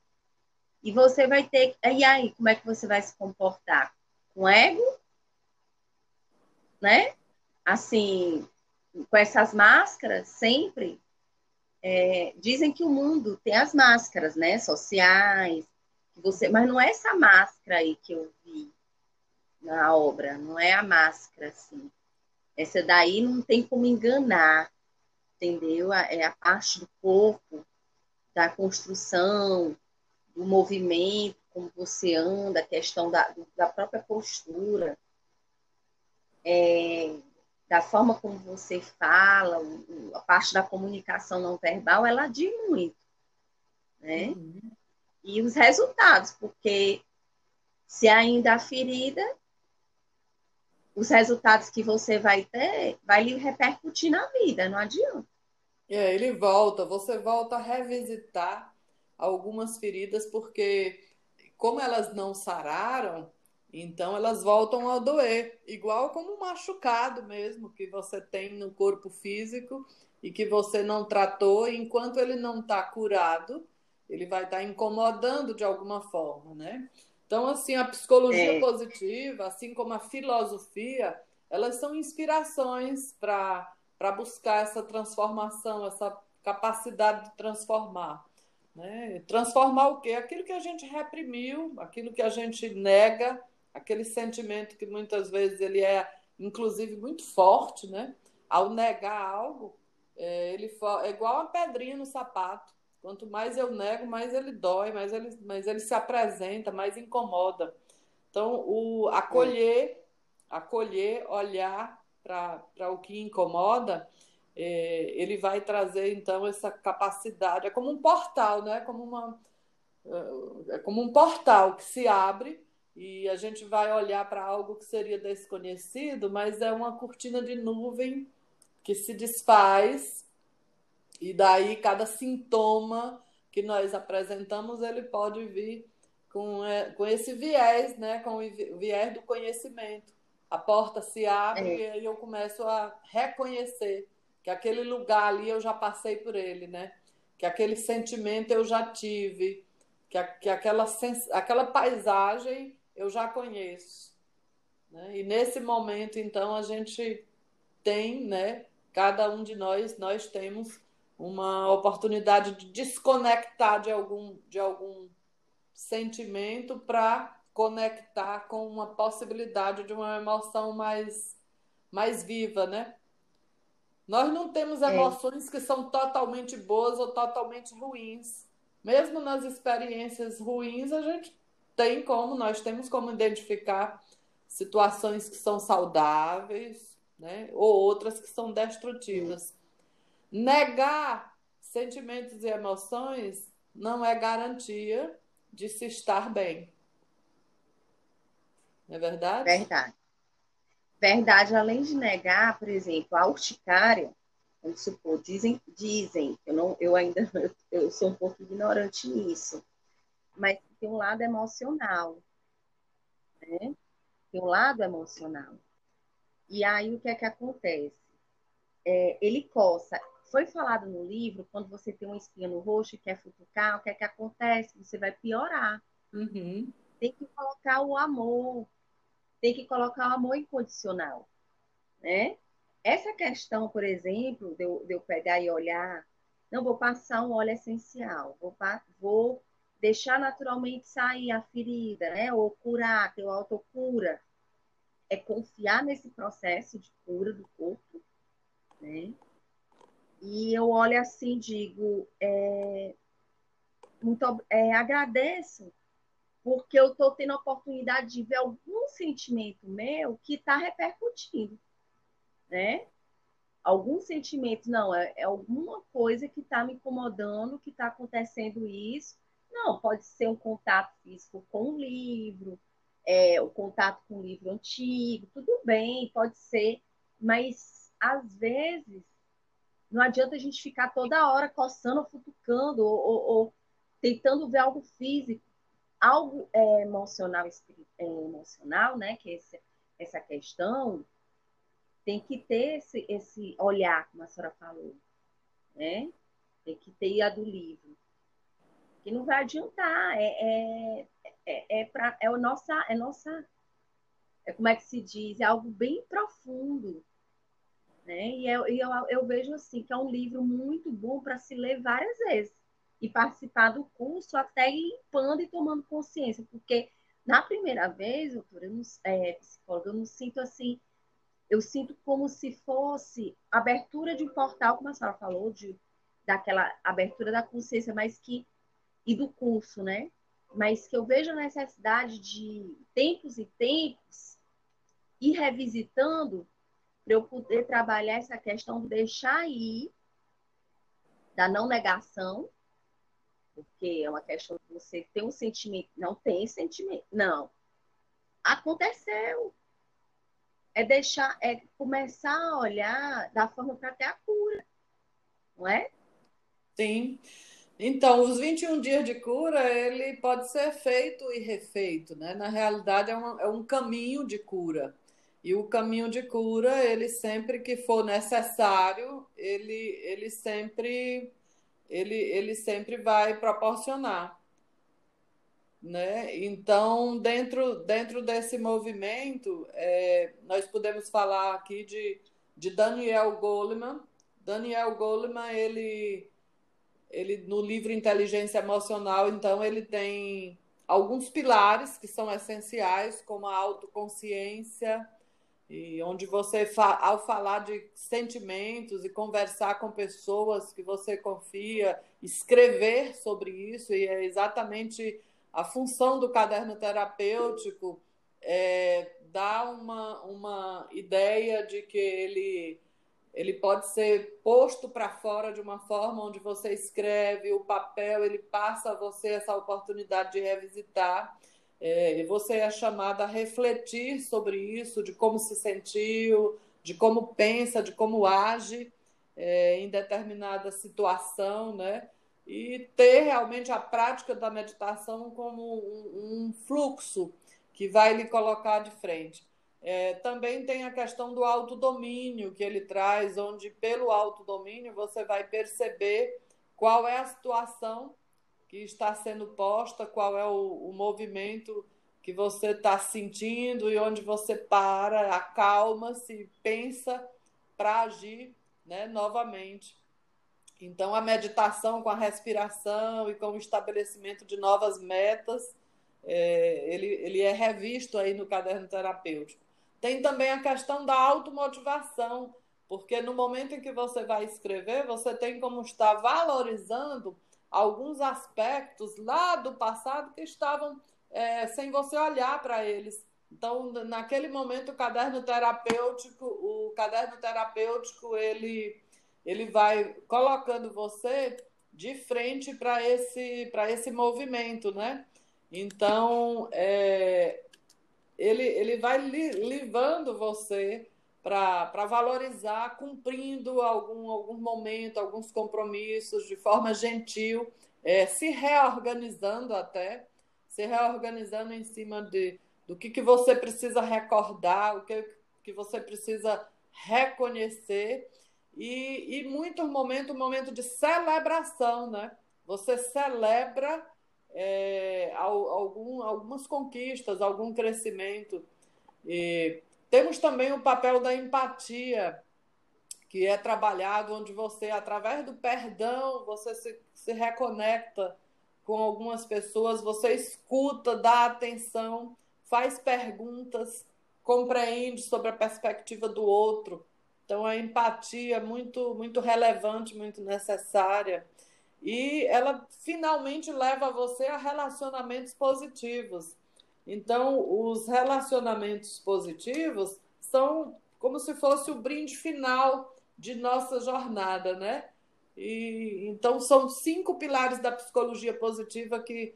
E você vai ter. E aí, como é que você vai se comportar? Com ego? Né? Assim, com essas máscaras, sempre. É, dizem que o mundo tem as máscaras, né? Sociais. Você, mas não é essa máscara aí que eu vi na obra, não é a máscara, assim. Essa daí não tem como enganar, entendeu? É a parte do corpo, da construção, do movimento, como você anda, a questão da, da própria postura, é, da forma como você fala, a parte da comunicação não verbal, ela diz muito. Né? Uhum. E os resultados, porque se ainda a ferida, os resultados que você vai ter, vai lhe repercutir na vida, não adianta. É, ele volta, você volta a revisitar algumas feridas, porque como elas não sararam, então elas voltam a doer, igual como um machucado mesmo que você tem no corpo físico e que você não tratou, enquanto ele não está curado, ele vai estar tá incomodando de alguma forma, né? Então, assim, a psicologia é. positiva, assim como a filosofia, elas são inspirações para buscar essa transformação, essa capacidade de transformar. Né? Transformar o quê? Aquilo que a gente reprimiu, aquilo que a gente nega, aquele sentimento que muitas vezes ele é, inclusive, muito forte, né? Ao negar algo, é, ele é igual uma pedrinha no sapato. Quanto mais eu nego, mais ele dói, mais ele, mais ele se apresenta, mais incomoda. Então, o acolher, acolher, olhar para o que incomoda, é, ele vai trazer então essa capacidade, é como um portal, né? Como uma é, é como um portal que se abre e a gente vai olhar para algo que seria desconhecido, mas é uma cortina de nuvem que se desfaz e daí cada sintoma que nós apresentamos ele pode vir com, é, com esse viés, né? Com o viés do conhecimento. A porta se abre é. e aí eu começo a reconhecer que aquele lugar ali eu já passei por ele, né? Que aquele sentimento eu já tive, que, a, que aquela, aquela paisagem eu já conheço. Né? E nesse momento, então, a gente tem, né? Cada um de nós, nós temos uma oportunidade de desconectar de algum, de algum sentimento para conectar com uma possibilidade de uma emoção mais, mais viva, né? Nós não temos é. emoções é. que são totalmente boas ou totalmente ruins. Mesmo nas experiências ruins, a gente tem como, nós temos como identificar situações que são saudáveis, né? Ou outras que são destrutivas. Negar sentimentos e emoções não é garantia de se estar bem. Não é verdade? Verdade verdade, além de negar, por exemplo, a urticária, vamos supor, dizem, dizem, eu, não, eu ainda eu sou um pouco ignorante nisso, mas tem um lado emocional, né? Tem um lado emocional. E aí o que é que acontece? É, ele coça. Foi falado no livro, quando você tem uma espinha no rosto e quer futucar, o que é que acontece? Você vai piorar. Uhum. Tem que colocar o amor, tem que colocar o amor incondicional, né? Essa questão, por exemplo, de eu, de eu pegar e olhar, não vou passar um óleo essencial, vou, vou deixar naturalmente sair a ferida, né? Ou curar, ter o autocura. É confiar nesse processo de cura do corpo, né? E eu olho assim digo, é, muito, é, agradeço porque eu estou tendo a oportunidade de ver algum sentimento meu que está repercutindo, né? Algum sentimento, não, é, é alguma coisa que está me incomodando, que está acontecendo isso. Não, pode ser um contato físico com um livro, é, o contato com um livro antigo, tudo bem, pode ser, mas às vezes não adianta a gente ficar toda hora coçando, futucando ou, ou, ou tentando ver algo físico algo é, emocional, é, emocional, né? Que esse, essa questão tem que ter esse, esse olhar, como a senhora falou, né? Tem que ter a do livro. Que não vai adiantar, é, é, é, é, pra, é, o nossa, é nossa, é como é que se diz, é algo bem profundo, né? E eu, eu, eu vejo assim que é um livro muito bom para se ler várias vezes e participar do curso até limpando e tomando consciência, porque na primeira vez, doutora, eu não, é, psicóloga, eu não sinto assim, eu sinto como se fosse abertura de um portal, como a senhora falou, de, daquela abertura da consciência, mas que, e do curso, né? Mas que eu vejo a necessidade de tempos e tempos ir revisitando para eu poder trabalhar essa questão de deixar ir da não negação porque é uma questão de você ter um sentimento. Não tem sentimento. Não. Aconteceu. É deixar, é começar a olhar da forma para ter a cura. Não é? Sim. Então, os 21 dias de cura, ele pode ser feito e refeito, né? Na realidade, é um, é um caminho de cura. E o caminho de cura, ele sempre que for necessário, ele, ele sempre ele, ele sempre vai proporcionar. Né? Então, dentro, dentro desse movimento, é, nós podemos falar aqui de, de Daniel Goleman. Daniel Goleman, ele, ele no livro Inteligência Emocional, então, ele tem alguns pilares que são essenciais, como a autoconsciência, e onde você, ao falar de sentimentos e conversar com pessoas que você confia, escrever sobre isso, e é exatamente a função do caderno terapêutico, é, dá uma, uma ideia de que ele, ele pode ser posto para fora de uma forma onde você escreve, o papel, ele passa a você essa oportunidade de revisitar. É, você é chamada a refletir sobre isso, de como se sentiu, de como pensa, de como age é, em determinada situação, né? E ter realmente a prática da meditação como um, um fluxo que vai lhe colocar de frente. É, também tem a questão do autodomínio que ele traz, onde pelo autodomínio você vai perceber qual é a situação que está sendo posta, qual é o, o movimento que você está sentindo e onde você para, acalma-se, pensa para agir né, novamente. Então, a meditação com a respiração e com o estabelecimento de novas metas, é, ele, ele é revisto aí no caderno terapêutico. Tem também a questão da automotivação, porque no momento em que você vai escrever, você tem como estar valorizando alguns aspectos lá do passado que estavam é, sem você olhar para eles. Então, naquele momento, o caderno terapêutico, o caderno terapêutico, ele, ele vai colocando você de frente para esse, esse movimento, né? Então, é, ele, ele vai li, levando você para valorizar, cumprindo algum, algum momento, alguns compromissos de forma gentil, é, se reorganizando até, se reorganizando em cima de, do que, que você precisa recordar, o que, que você precisa reconhecer, e, e muito momento, momento de celebração, né? Você celebra é, algum, algumas conquistas, algum crescimento. E temos também o papel da empatia, que é trabalhado onde você, através do perdão, você se, se reconecta com algumas pessoas, você escuta, dá atenção, faz perguntas, compreende sobre a perspectiva do outro. Então, a empatia é muito, muito relevante, muito necessária. E ela finalmente leva você a relacionamentos positivos. Então, os relacionamentos positivos são como se fosse o brinde final de nossa jornada, né? E, então, são cinco pilares da psicologia positiva que,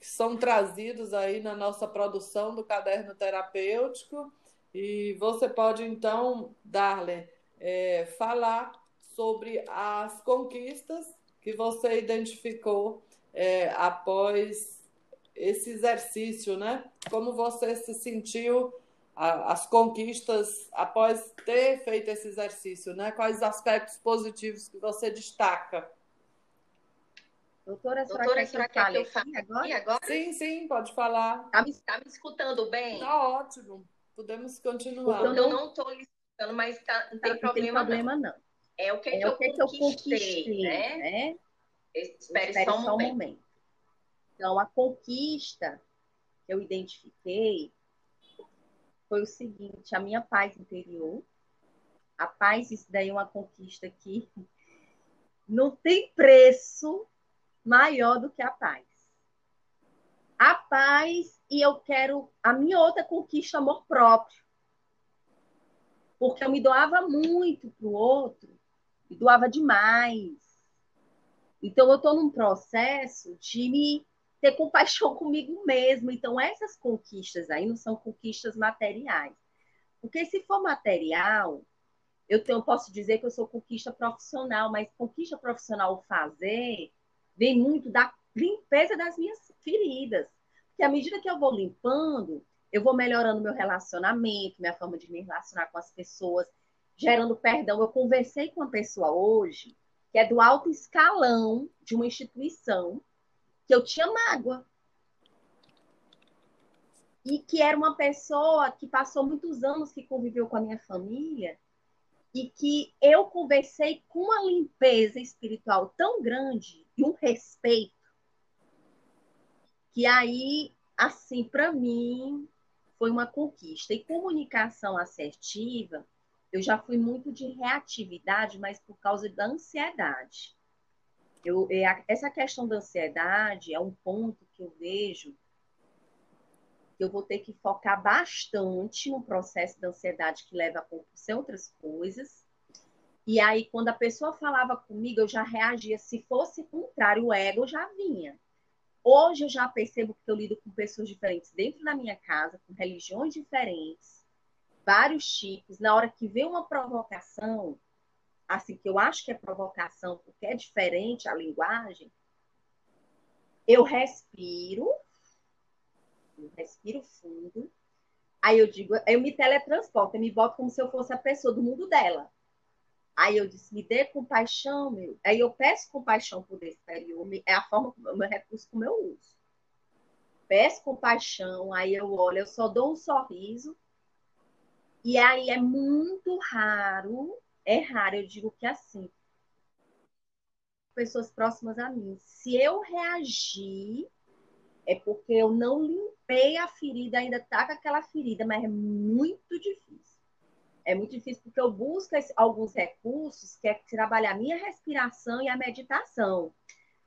que são trazidos aí na nossa produção do caderno terapêutico. E você pode, então, Darlen, é, falar sobre as conquistas que você identificou é, após esse exercício, né? Como você se sentiu as conquistas após ter feito esse exercício, né? Quais aspectos positivos que você destaca? Doutora, Doutora, será que, eu fale agora? agora? Sim, sim, pode falar. Está me, tá me escutando bem? Está ótimo. Podemos continuar. Então, eu não estou lhe escutando, mas tá, não, tem não, tem problema, não. não. É o que, é que, eu, que, conquistei, eu conquistei, né? né? Espere, Espere só, um, só um momento. Então, a conquista que eu identifiquei foi o seguinte: a minha paz interior. A paz, isso daí é uma conquista que não tem preço maior do que a paz. A paz, e eu quero a minha outra conquista, amor próprio. Porque eu me doava muito para o outro, me doava demais. Então, eu estou num processo de me ter compaixão comigo mesmo. Então, essas conquistas aí não são conquistas materiais. Porque se for material, eu, tenho, posso dizer que eu sou conquista profissional, mas conquista profissional fazer vem muito da limpeza das minhas feridas. Porque à medida que eu vou limpando, eu vou melhorando meu relacionamento, minha forma de me relacionar com as pessoas, gerando perdão. Eu conversei com uma pessoa hoje que é do alto escalão de uma instituição que eu tinha mágoa. E que era uma pessoa que passou muitos anos que conviveu com a minha família e que eu conversei com uma limpeza espiritual tão grande e um respeito que aí, assim, para mim foi uma conquista. E comunicação assertiva, eu já fui muito de reatividade, mas por causa da ansiedade. Eu, é, essa questão da ansiedade é um ponto que eu vejo que eu vou ter que focar bastante no processo da ansiedade que leva a compulsão outras coisas. E aí, quando a pessoa falava comigo, eu já reagia. Se fosse contrário, o ego já vinha. Hoje eu já percebo que eu lido com pessoas diferentes dentro da minha casa, com religiões diferentes, vários tipos. Na hora que vê uma provocação, assim, que eu acho que é provocação, porque é diferente a linguagem, eu respiro, eu respiro fundo, aí eu digo, eu me teletransporto, eu me boto como se eu fosse a pessoa do mundo dela. Aí eu disse, me dê compaixão, meu. Aí eu peço compaixão por esse é a forma, o meu recurso como eu uso. Peço compaixão, aí eu olho, eu só dou um sorriso. E aí é muito raro é raro, eu digo que assim. Pessoas próximas a mim. Se eu reagir, é porque eu não limpei a ferida, ainda tá com aquela ferida, mas é muito difícil. É muito difícil porque eu busco alguns recursos, que é trabalhar a minha respiração e a meditação.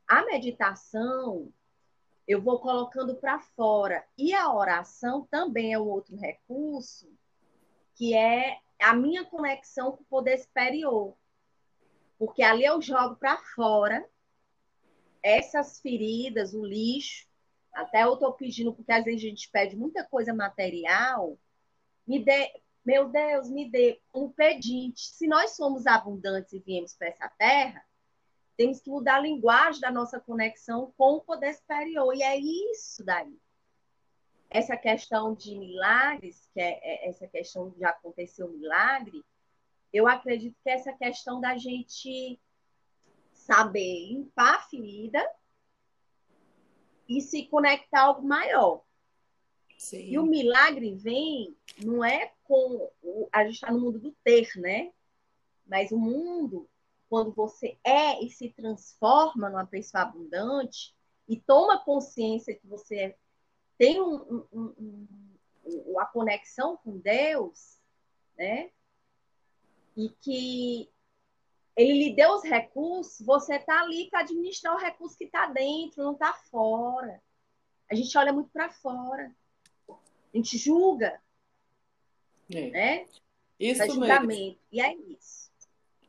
A meditação, eu vou colocando para fora. E a oração também é um outro recurso, que é a minha conexão com o poder superior. Porque ali eu jogo para fora essas feridas, o lixo. Até eu estou pedindo, porque às vezes a gente pede muita coisa material. Me dê, meu Deus, me dê um pedinte. Se nós somos abundantes e viemos para essa terra, temos que mudar a linguagem da nossa conexão com o poder superior. E é isso daí essa questão de milagres, que é, é essa questão de acontecer um milagre, eu acredito que é essa questão da gente saber limpar a ferida e se conectar a algo maior. Sim. E o milagre vem, não é com. A gente está no mundo do ter, né? Mas o mundo, quando você é e se transforma numa pessoa abundante e toma consciência que você é tem um, um, um, a conexão com Deus, né? e que ele lhe deu os recursos, você está ali para administrar o recurso que está dentro, não está fora. A gente olha muito para fora. A gente julga. É. Né? Isso julgamento. mesmo. E é isso.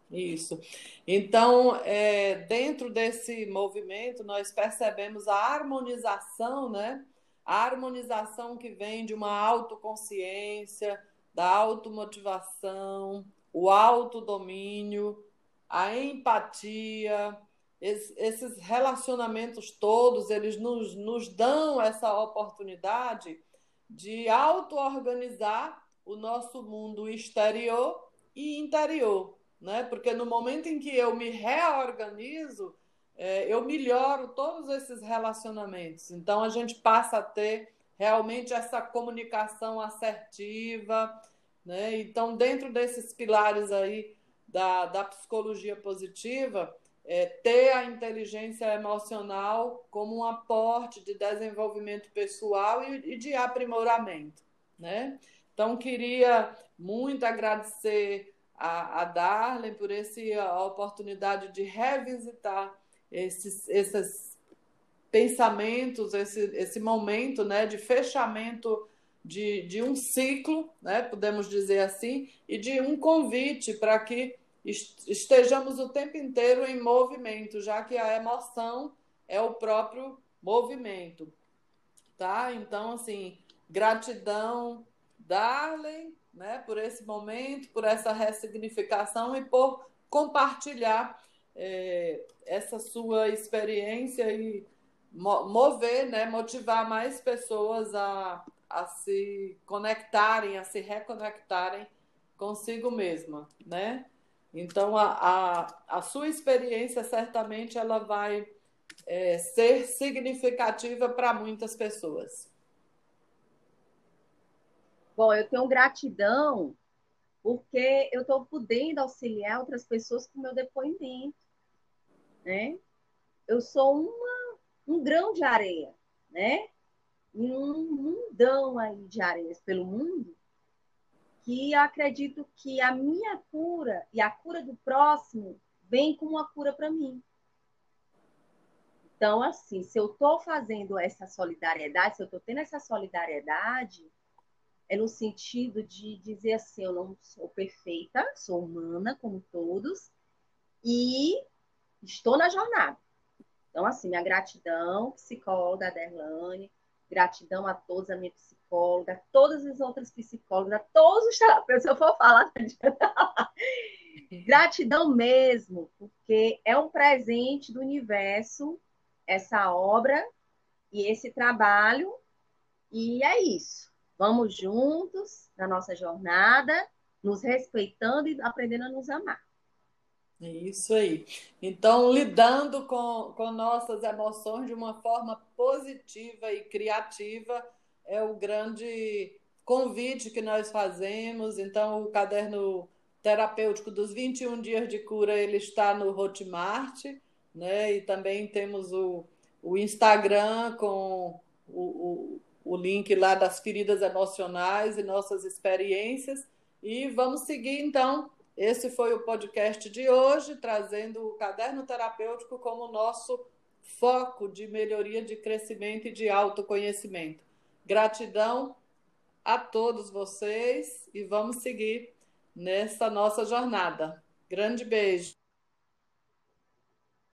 Isso. Então, é, dentro desse movimento, nós percebemos a harmonização, né? A harmonização que vem de uma autoconsciência, da automotivação, o autodomínio, a empatia, esses relacionamentos todos, eles nos, nos dão essa oportunidade de auto-organizar o nosso mundo exterior e interior, né? Porque no momento em que eu me reorganizo, é, eu melhoro todos esses relacionamentos. Então a gente passa a ter realmente essa comunicação assertiva, né? Então dentro desses pilares aí da, da psicologia positiva é, ter a inteligência emocional como um aporte de desenvolvimento pessoal e, e de aprimoramento, né? Então, queria muito agradecer a, a Darlene por esse, a oportunidade de revisitar esses, esses pensamentos, esse, esse momento né, de fechamento de, de um ciclo, né, podemos dizer assim, e de um convite para que estejamos o tempo inteiro em movimento, já que a emoção é o próprio movimento. Tá? Então, assim, gratidão, Darley, né, por esse momento, por essa ressignificação e por compartilhar é, essa sua experiência e mover, né, motivar mais pessoas a, a se conectarem, a se reconectarem consigo mesma, né? Então, a, a, a sua experiência certamente ela vai é, ser significativa para muitas pessoas. Bom, eu tenho gratidão porque eu estou podendo auxiliar outras pessoas com meu depoimento, né? Eu sou uma, um grão de areia, né? Em um mundão aí de areias pelo mundo, que acredito que a minha cura e a cura do próximo vem com uma cura para mim. Então, assim, se eu estou fazendo essa solidariedade, se eu estou tendo essa solidariedade, é no sentido de dizer assim: eu não sou perfeita, sou humana como todos, e estou na jornada. Então, assim, minha gratidão, psicóloga Derlane, gratidão a todos, a minha psicóloga psicóloga, todas as outras psicólogas, todos os terapeutas, se eu for falar, gratidão mesmo, porque é um presente do universo essa obra e esse trabalho, e é isso. Vamos juntos na nossa jornada, nos respeitando e aprendendo a nos amar. É isso aí. Então, lidando com, com nossas emoções de uma forma positiva e criativa, é o grande convite que nós fazemos. Então, o caderno terapêutico dos 21 dias de cura, ele está no Hotmart, né? E também temos o, o Instagram com o, o, o link lá das feridas emocionais e nossas experiências. E vamos seguir, então. Esse foi o podcast de hoje, trazendo o caderno terapêutico como nosso foco de melhoria de crescimento e de autoconhecimento. Gratidão a todos vocês e vamos seguir nessa nossa jornada. Grande beijo.